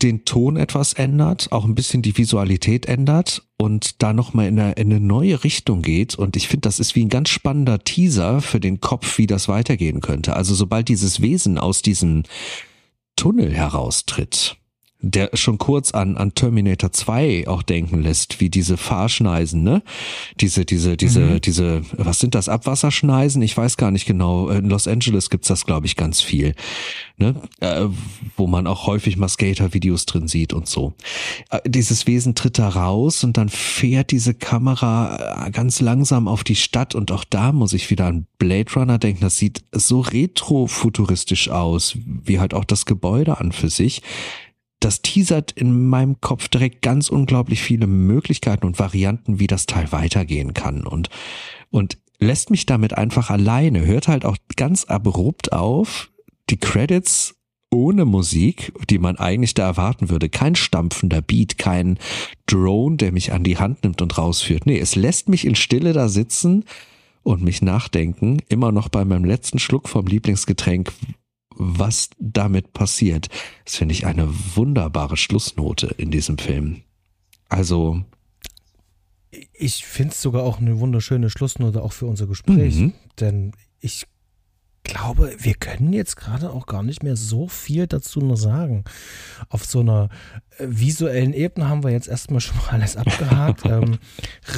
den Ton etwas ändert, auch ein bisschen die Visualität ändert und da nochmal in eine, in eine neue Richtung geht. Und ich finde, das ist wie ein ganz spannender Teaser für den Kopf, wie das weitergehen könnte. Also sobald dieses Wesen aus diesem Tunnel heraustritt, der schon kurz an, an Terminator 2 auch denken lässt, wie diese Fahrschneisen, ne? Diese, diese, diese, mhm. diese, was sind das, Abwasserschneisen? Ich weiß gar nicht genau. In Los Angeles gibt's das, glaube ich, ganz viel, ne? Äh, wo man auch häufig mal Skater-Videos drin sieht und so. Äh, dieses Wesen tritt da raus und dann fährt diese Kamera äh, ganz langsam auf die Stadt und auch da muss ich wieder an Blade Runner denken. Das sieht so retrofuturistisch aus, wie halt auch das Gebäude an für sich das teasert in meinem Kopf direkt ganz unglaublich viele Möglichkeiten und Varianten, wie das Teil weitergehen kann und, und lässt mich damit einfach alleine, hört halt auch ganz abrupt auf, die Credits ohne Musik, die man eigentlich da erwarten würde. Kein stampfender Beat, kein Drone, der mich an die Hand nimmt und rausführt. Nee, es lässt mich in Stille da sitzen und mich nachdenken, immer noch bei meinem letzten Schluck vom Lieblingsgetränk, was damit passiert. Das finde ich eine wunderbare Schlussnote in diesem Film. Also. Ich finde es sogar auch eine wunderschöne Schlussnote auch für unser Gespräch. Mhm. Denn ich glaube, wir können jetzt gerade auch gar nicht mehr so viel dazu nur sagen. Auf so einer äh, visuellen Ebene haben wir jetzt erstmal schon mal alles abgehakt. ähm,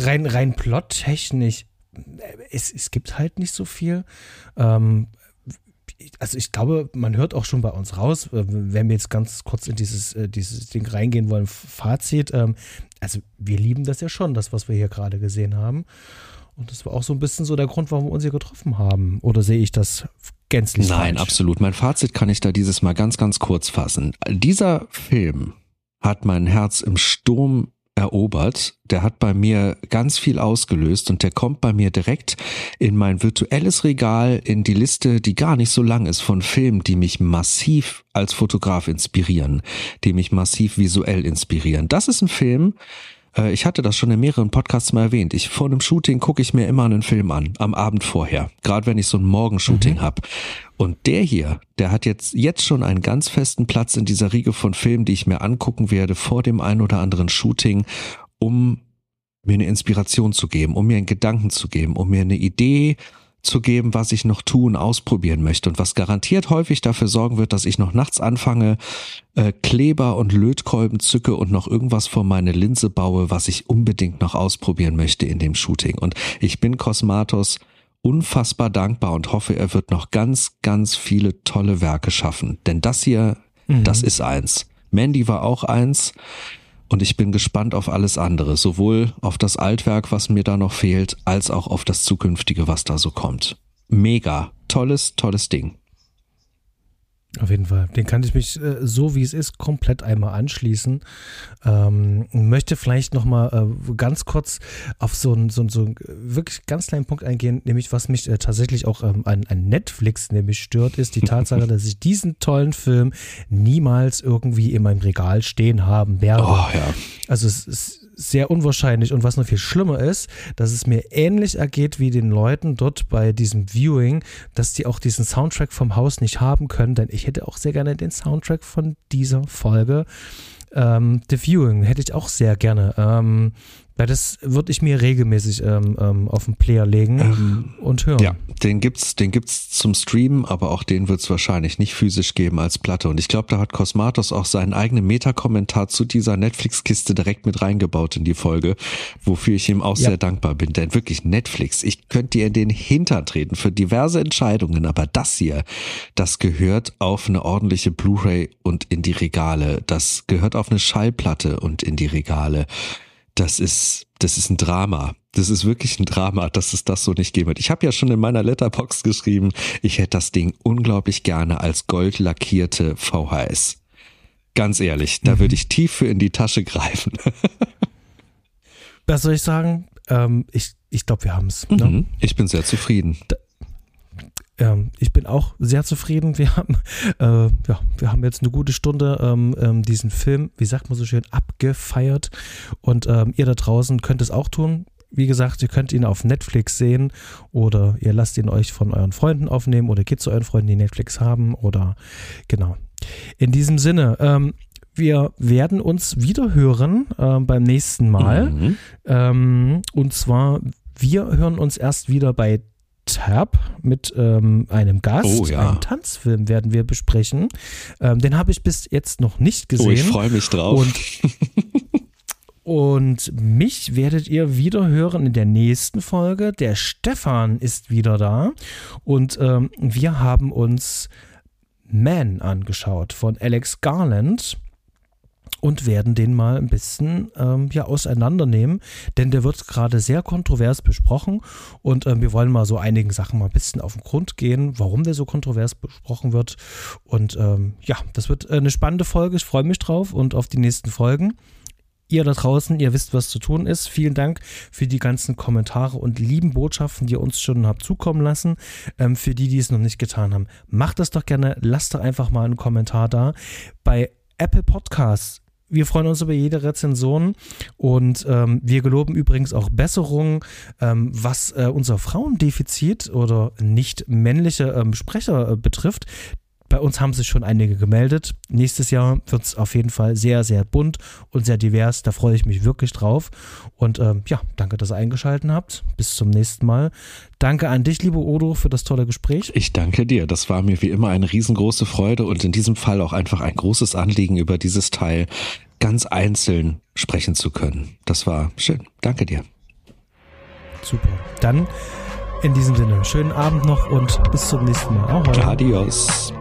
rein, rein plottechnisch, äh, es, es gibt halt nicht so viel. Ähm, also ich glaube, man hört auch schon bei uns raus, äh, wenn wir jetzt ganz kurz in dieses, äh, dieses Ding reingehen wollen, Fazit, ähm, also wir lieben das ja schon, das, was wir hier gerade gesehen haben. Und das war auch so ein bisschen so der Grund, warum wir uns hier getroffen haben. Oder sehe ich das gänzlich Nein, falsch? absolut. Mein Fazit kann ich da dieses Mal ganz, ganz kurz fassen. Dieser Film hat mein Herz im Sturm erobert. Der hat bei mir ganz viel ausgelöst und der kommt bei mir direkt in mein virtuelles Regal in die Liste, die gar nicht so lang ist von Filmen, die mich massiv als Fotograf inspirieren, die mich massiv visuell inspirieren. Das ist ein Film, äh, ich hatte das schon in mehreren Podcasts mal erwähnt. Ich vor einem Shooting gucke ich mir immer einen Film an, am Abend vorher. Gerade wenn ich so ein Morgenshooting mhm. habe. Und der hier, der hat jetzt, jetzt schon einen ganz festen Platz in dieser Riege von Filmen, die ich mir angucken werde vor dem ein oder anderen Shooting, um mir eine Inspiration zu geben, um mir einen Gedanken zu geben, um mir eine Idee zu geben, was ich noch tun, ausprobieren möchte und was garantiert häufig dafür sorgen wird, dass ich noch nachts anfange, äh, Kleber und Lötkolben zücke und noch irgendwas vor meine Linse baue, was ich unbedingt noch ausprobieren möchte in dem Shooting. Und ich bin Cosmatos unfassbar dankbar und hoffe, er wird noch ganz, ganz viele tolle Werke schaffen. Denn das hier, mhm. das ist eins. Mandy war auch eins. Und ich bin gespannt auf alles andere, sowohl auf das Altwerk, was mir da noch fehlt, als auch auf das zukünftige, was da so kommt. Mega, tolles, tolles Ding. Auf jeden Fall. Den kann ich mich äh, so wie es ist komplett einmal anschließen. Ähm, möchte vielleicht nochmal äh, ganz kurz auf so einen so, so wirklich ganz kleinen Punkt eingehen, nämlich was mich äh, tatsächlich auch ähm, an, an, Netflix nämlich stört, ist die Tatsache, dass ich diesen tollen Film niemals irgendwie in meinem Regal stehen haben werde. Oh, ja. Also es ist sehr unwahrscheinlich. Und was noch viel schlimmer ist, dass es mir ähnlich ergeht wie den Leuten dort bei diesem Viewing, dass die auch diesen Soundtrack vom Haus nicht haben können, denn ich hätte auch sehr gerne den Soundtrack von dieser Folge. Ähm, The Viewing hätte ich auch sehr gerne. Ähm, ja, das würde ich mir regelmäßig ähm, ähm, auf den Player legen ähm, und hören. Ja, den gibt's, den gibt's zum Streamen, aber auch den wird's wahrscheinlich nicht physisch geben als Platte. Und ich glaube, da hat Cosmatos auch seinen eigenen Meta-Kommentar zu dieser Netflix-Kiste direkt mit reingebaut in die Folge, wofür ich ihm auch ja. sehr dankbar bin. Denn wirklich Netflix, ich könnte dir in den Hintern treten für diverse Entscheidungen, aber das hier, das gehört auf eine ordentliche Blu-ray und in die Regale. Das gehört auf eine Schallplatte und in die Regale das ist, das ist ein Drama. Das ist wirklich ein Drama, dass es das so nicht geben wird. Ich habe ja schon in meiner Letterbox geschrieben, ich hätte das Ding unglaublich gerne als gold lackierte VHS. Ganz ehrlich, da mhm. würde ich tief für in die Tasche greifen. Was soll ich sagen? Ähm, ich ich glaube, wir haben es. Ne? Mhm. Ich bin sehr zufrieden. Da, ähm, ich bin auch sehr zufrieden. Wir haben, äh, ja, wir haben jetzt eine gute Stunde ähm, ähm, diesen Film, wie sagt man so schön, abgefeiert. Und ähm, ihr da draußen könnt es auch tun. Wie gesagt, ihr könnt ihn auf Netflix sehen oder ihr lasst ihn euch von euren Freunden aufnehmen oder geht zu euren Freunden, die Netflix haben oder genau. In diesem Sinne, ähm, wir werden uns wieder hören äh, beim nächsten Mal. Mhm. Ähm, und zwar, wir hören uns erst wieder bei Tab mit ähm, einem Gast. Oh, ja. Einen Tanzfilm werden wir besprechen. Ähm, den habe ich bis jetzt noch nicht gesehen. Oh, ich freue mich drauf. Und, und mich werdet ihr wieder hören in der nächsten Folge. Der Stefan ist wieder da. Und ähm, wir haben uns Man angeschaut von Alex Garland und werden den mal ein bisschen ähm, ja, auseinandernehmen, denn der wird gerade sehr kontrovers besprochen und ähm, wir wollen mal so einigen Sachen mal ein bisschen auf den Grund gehen, warum der so kontrovers besprochen wird und ähm, ja, das wird eine spannende Folge, ich freue mich drauf und auf die nächsten Folgen. Ihr da draußen, ihr wisst, was zu tun ist. Vielen Dank für die ganzen Kommentare und lieben Botschaften, die ihr uns schon habt zukommen lassen. Ähm, für die, die es noch nicht getan haben, macht das doch gerne. Lasst doch einfach mal einen Kommentar da. Bei Apple Podcasts wir freuen uns über jede Rezension und ähm, wir geloben übrigens auch Besserungen, ähm, was äh, unser Frauendefizit oder nicht männliche ähm, Sprecher äh, betrifft. Bei uns haben sich schon einige gemeldet. Nächstes Jahr wird es auf jeden Fall sehr, sehr bunt und sehr divers. Da freue ich mich wirklich drauf. Und ähm, ja, danke, dass ihr eingeschaltet habt. Bis zum nächsten Mal. Danke an dich, liebe Odo, für das tolle Gespräch. Ich danke dir. Das war mir wie immer eine riesengroße Freude und in diesem Fall auch einfach ein großes Anliegen, über dieses Teil ganz einzeln sprechen zu können. Das war schön. Danke dir. Super. Dann in diesem Sinne, schönen Abend noch und bis zum nächsten Mal. Ahoi. Adios.